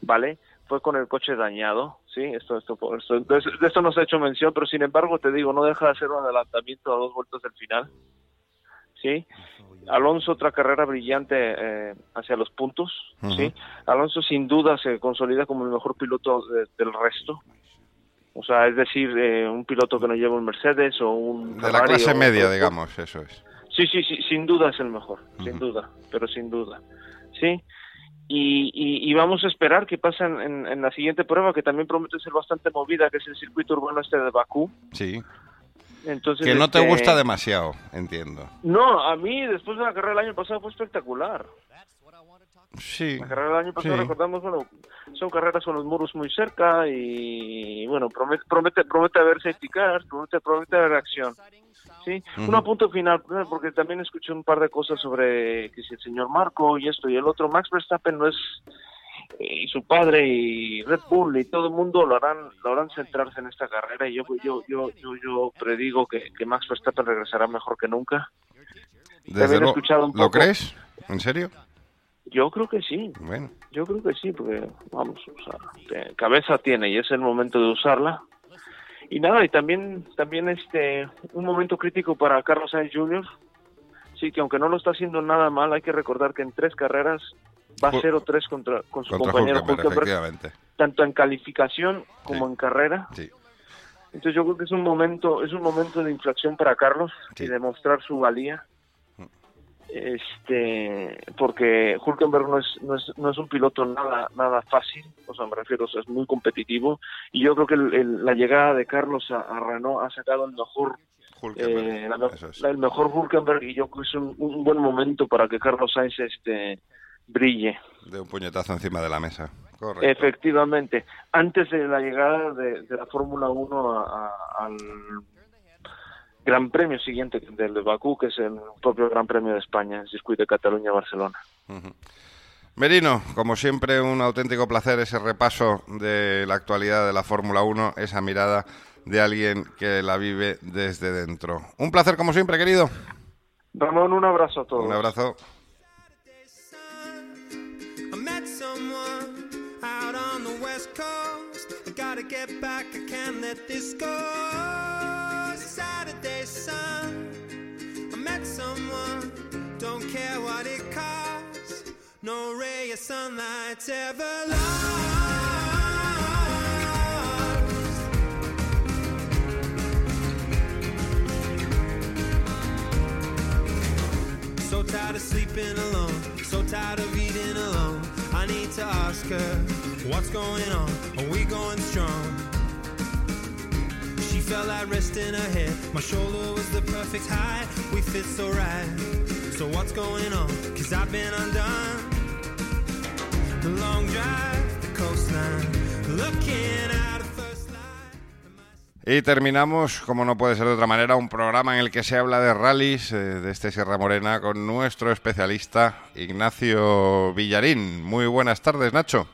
Vale, fue con el coche dañado, ¿sí? Esto, esto, esto- de, de esto no se ha hecho mención, pero sin embargo te digo, no deja de ser un adelantamiento a dos vueltas del final, ¿sí? Alonso otra carrera brillante eh, hacia los puntos, ¿sí? Alonso sin duda se consolida como el mejor piloto de- del resto. O sea, es decir, eh, un piloto que no lleva un Mercedes o un De la clase media, digamos, eso es. Sí, sí, sí, sin duda es el mejor, sin duda, pero sin duda, sí. Y, y, y vamos a esperar en, en- en la siguiente prueba, que también promete ser bastante movida, que es el circuito urbano este de Bakú. Sí. Entonces, Que no te este, gusta demasiado, entiendo. No, a mí después de la carrera del año pasado fue espectacular. Sí. La carrera del año pasado, Sí. recordamos, bueno, son carreras con los muros muy cerca y, bueno, promete, promete, promete haber safety promete, promete haber acción. Sí, un Ujú. apunto final, eh, porque también escuché un par de cosas sobre que si el señor Marco y esto y el otro, Max Verstappen no es, eh, y su padre y Red Bull y todo el mundo lo harán, lo harán centrarse en esta carrera y yo, yo, yo, yo, yo predigo que, que Max Verstappen regresará mejor que nunca. Desde También he escuchado un ¿Lo poco- crees? ¿En serio? Yo creo que sí. Bueno. Yo creo que sí, porque, vamos, o sea, cabeza tiene y es el momento de usarla. Y nada, y también, también este, un momento crítico para Carlos Sainz Jr. Sí, que aunque no lo está haciendo nada mal, hay que recordar que en tres carreras va Ju- 0-3 contra, con su Contra compañero Hülkenberg, efectivamente. tanto en calificación como en carrera. Sí. Entonces yo creo que es un momento, es un momento de inflación para Carlos y demostrar su valía. Este, porque Hulkenberg no es, no es, no es un piloto nada, nada fácil, o sea, me refiero, o sea, es muy competitivo. Y yo creo que el- el- la llegada de Carlos a, a Renault ha sacado el mejor, eh, la me- la- el mejor Hulkenberg y yo creo que es un, un buen momento para que Carlos Sainz este, brille. De un puñetazo encima de la mesa. Correcto. Efectivamente, antes de la llegada de, de la Fórmula 1 a- a- al, Gran Premio siguiente del de Bakú, que es el propio Gran Premio de España, el circuito de Cataluña-Barcelona. Merino, como siempre, un auténtico placer ese repaso de la actualidad de la Fórmula 1, esa mirada de alguien que la vive desde dentro. Un placer como siempre, querido. Ramón, un abrazo a todos. Un abrazo. No ray of sunlight's ever lost. So tired of sleeping alone, so tired of eating alone. I need to ask her, what's going on? Are we going strong? She felt like rest in her head. My shoulder was the perfect height. We fit so right. So what's going on? Cause I've been undone. Y terminamos, como no puede ser de otra manera, un programa en el que se habla de rallies eh, de este Sierra Morena con nuestro especialista Ignacio Villarín. Muy buenas tardes, Nacho.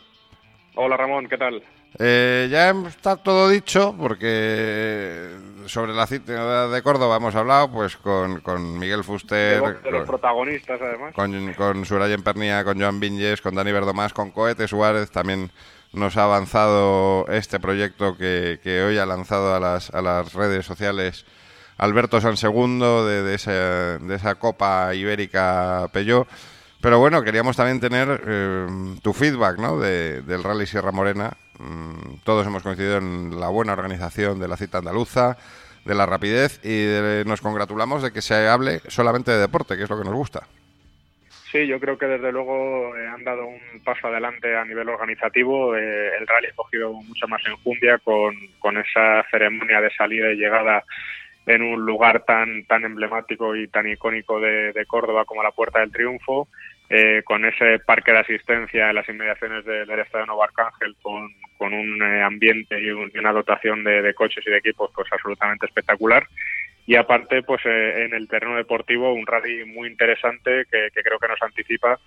Hola Ramón, ¿qué tal? Eh, ya está todo dicho porque sobre la cita de Córdoba hemos hablado pues con, con Miguel De, Fuster, los- de los con, protagonistas además. con, con Surayen Pernía, con Joan Vinges, con Dani Verdomás, con Cohete Suárez. También nos ha avanzado este proyecto que, que hoy ha lanzado a las, a las redes sociales Alberto Sansegundo de, de, esa, de esa Copa Ibérica Peugeot. Pero bueno, queríamos también tener eh, tu feedback ¿no? de- del Rally Sierra Morena. Mm, todos hemos coincidido en la buena organización de la cita andaluza, de la rapidez y de- nos congratulamos de que se hable solamente de deporte, que es lo que nos gusta. Sí, yo creo que desde luego eh, han dado un paso adelante a nivel organizativo. Eh, el rally ha cogido mucha más enjundia con, con esa ceremonia de salida y llegada en un lugar tan tan emblemático y tan icónico de, de Córdoba como la Puerta del Triunfo, eh, con ese parque de asistencia en las inmediaciones de- del Estadio Nuevo Arcángel, con, con un eh, ambiente y, un- y una dotación de, coches y de equipos pues absolutamente espectacular. Y aparte, pues eh, en el terreno deportivo, un rally muy interesante que, creo que nos anticipa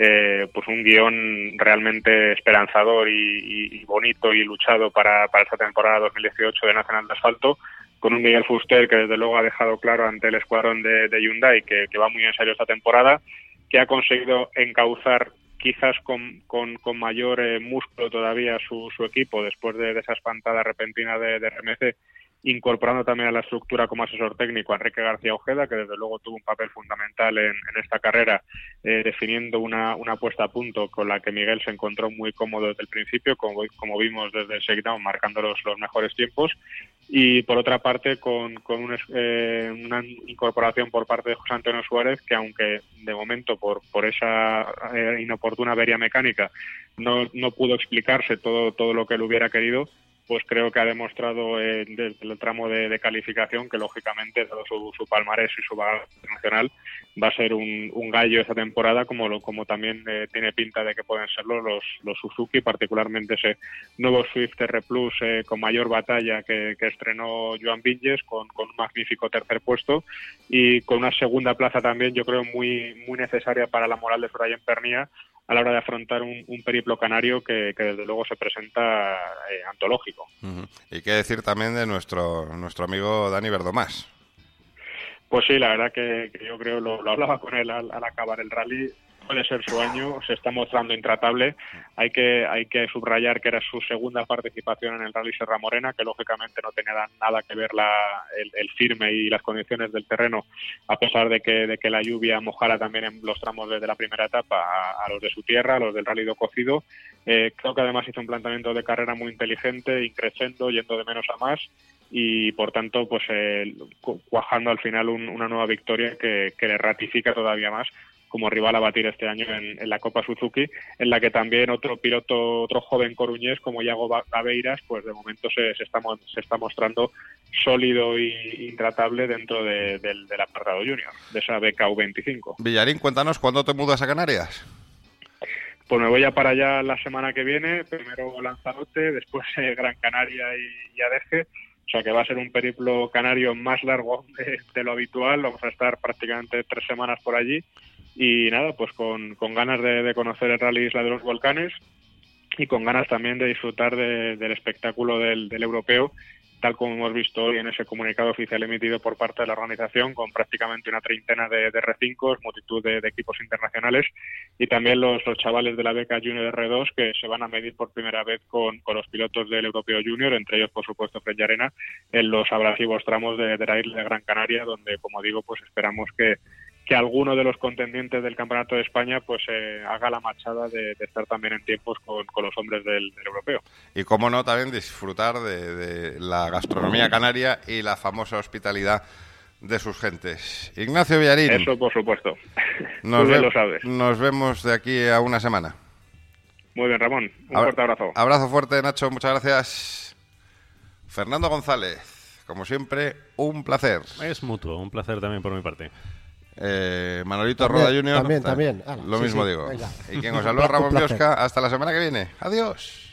eh, pues un guion realmente esperanzador y, y- y bonito y luchado para, para esta temporada 2018 de Nacional de Asfalto, con un Miguel Fuster que desde luego ha dejado claro ante el escuadrón de, de Hyundai que, que va muy en serio esta temporada, que ha conseguido encauzar quizás con, con, mayor eh, músculo todavía su, su equipo después de, de esa espantada repentina de, de RMC incorporando también a la estructura como asesor técnico a Enrique García Ojeda, que desde luego tuvo un papel fundamental en, esta carrera, eh, definiendo una, una puesta a punto con la que Miguel se encontró muy cómodo desde el principio, como, como vimos desde el shakedown, marcando los, mejores tiempos. Y por otra parte, con, con eh, una incorporación por parte de José Antonio Suárez, que aunque de momento por, por esa eh, inoportuna avería mecánica no, no pudo explicarse todo, todo lo que él hubiera querido, pues creo que ha demostrado eh, desde el tramo de, calificación que lógicamente dado su, palmarés y su bagaje internacional va a ser un, un gallo esta temporada como lo, como también eh, tiene pinta de que pueden serlo los, los Suzuki particularmente ese nuevo Swift R Plus eh, con mayor batalla que, estrenó Joan Vinges con, con un magnífico tercer puesto y con una segunda plaza también yo creo muy muy necesaria para la moral de Brian Pernía a la hora de afrontar un, un periplo canario que, que desde luego se presenta eh, antológico. Y qué decir también de nuestro, nuestro amigo Dani Verdomás. Pues sí, la verdad que, que yo creo, lo, lo hablaba con él al, al acabar el rally, puede ser su año, se está mostrando intratable. Hay que, hay que subrayar que era su segunda participación en el Rally Serra Morena, que lógicamente no tenía nada que ver la, el, el firme y las condiciones del terreno, a pesar de que, de que la lluvia mojara también en los tramos desde la primera etapa a, a los de su tierra, a los del Rally do Cocido. Eh, creo que además hizo un planteamiento de carrera muy inteligente, increciendo, yendo de menos a más y por tanto pues eh, cu- cuajando al final un- una nueva victoria que, que le ratifica todavía más como rival a batir este año en, en la Copa Suzuki, en la que también otro piloto, otro joven coruñés como Iago Ba- Aveiras, pues de momento se, se está, mo- se está mostrando sólido y intratable dentro de- del, del apartado junior, de esa beca U25. Villarín, cuéntanos, ¿cuándo te mudas a Canarias? Pues me voy ya para allá la semana que viene, primero Lanzarote, después eh, Gran Canaria y, y Adeje, O sea que va a ser un periplo canario más largo de, de lo habitual. Vamos a estar prácticamente tres semanas por allí. Y nada, pues con, con ganas de, conocer el Rally Isla de los Volcanes y con ganas también de disfrutar de- del espectáculo del, europeo, tal como hemos visto hoy en ese comunicado oficial emitido por parte de la organización, con prácticamente una treintena de, de R5, multitud de, de equipos internacionales y también los, los chavales de la beca Junior R2 que se van a medir por primera vez con, con los pilotos del Europeo Junior, entre ellos, por supuesto, Fred Arena, en los abrasivos tramos de, de la isla de Gran Canaria, donde, como digo, pues esperamos que, que alguno de los contendientes del Campeonato de España pues eh, haga la machada de, de estar también en tiempos con, con los hombres del, del europeo. Y cómo no, también disfrutar de, de la gastronomía canaria y la famosa hospitalidad de sus gentes. Ignacio Villarín. Eso, por supuesto. Nos, Tú bien lo sabes. nos vemos de aquí a una semana. Muy bien, Ramón. Un Abra- fuerte abrazo. Abrazo fuerte, Nacho. Muchas gracias. Fernando González, como siempre, un placer. Es mutuo, un placer también por mi parte. Eh, Manolito También, Roda Junior. también, eh, también. Ala, Lo sí, mismo sí, digo. venga. Y quien os saluda, Ramón. Biosca. Hasta la semana que viene. Adiós.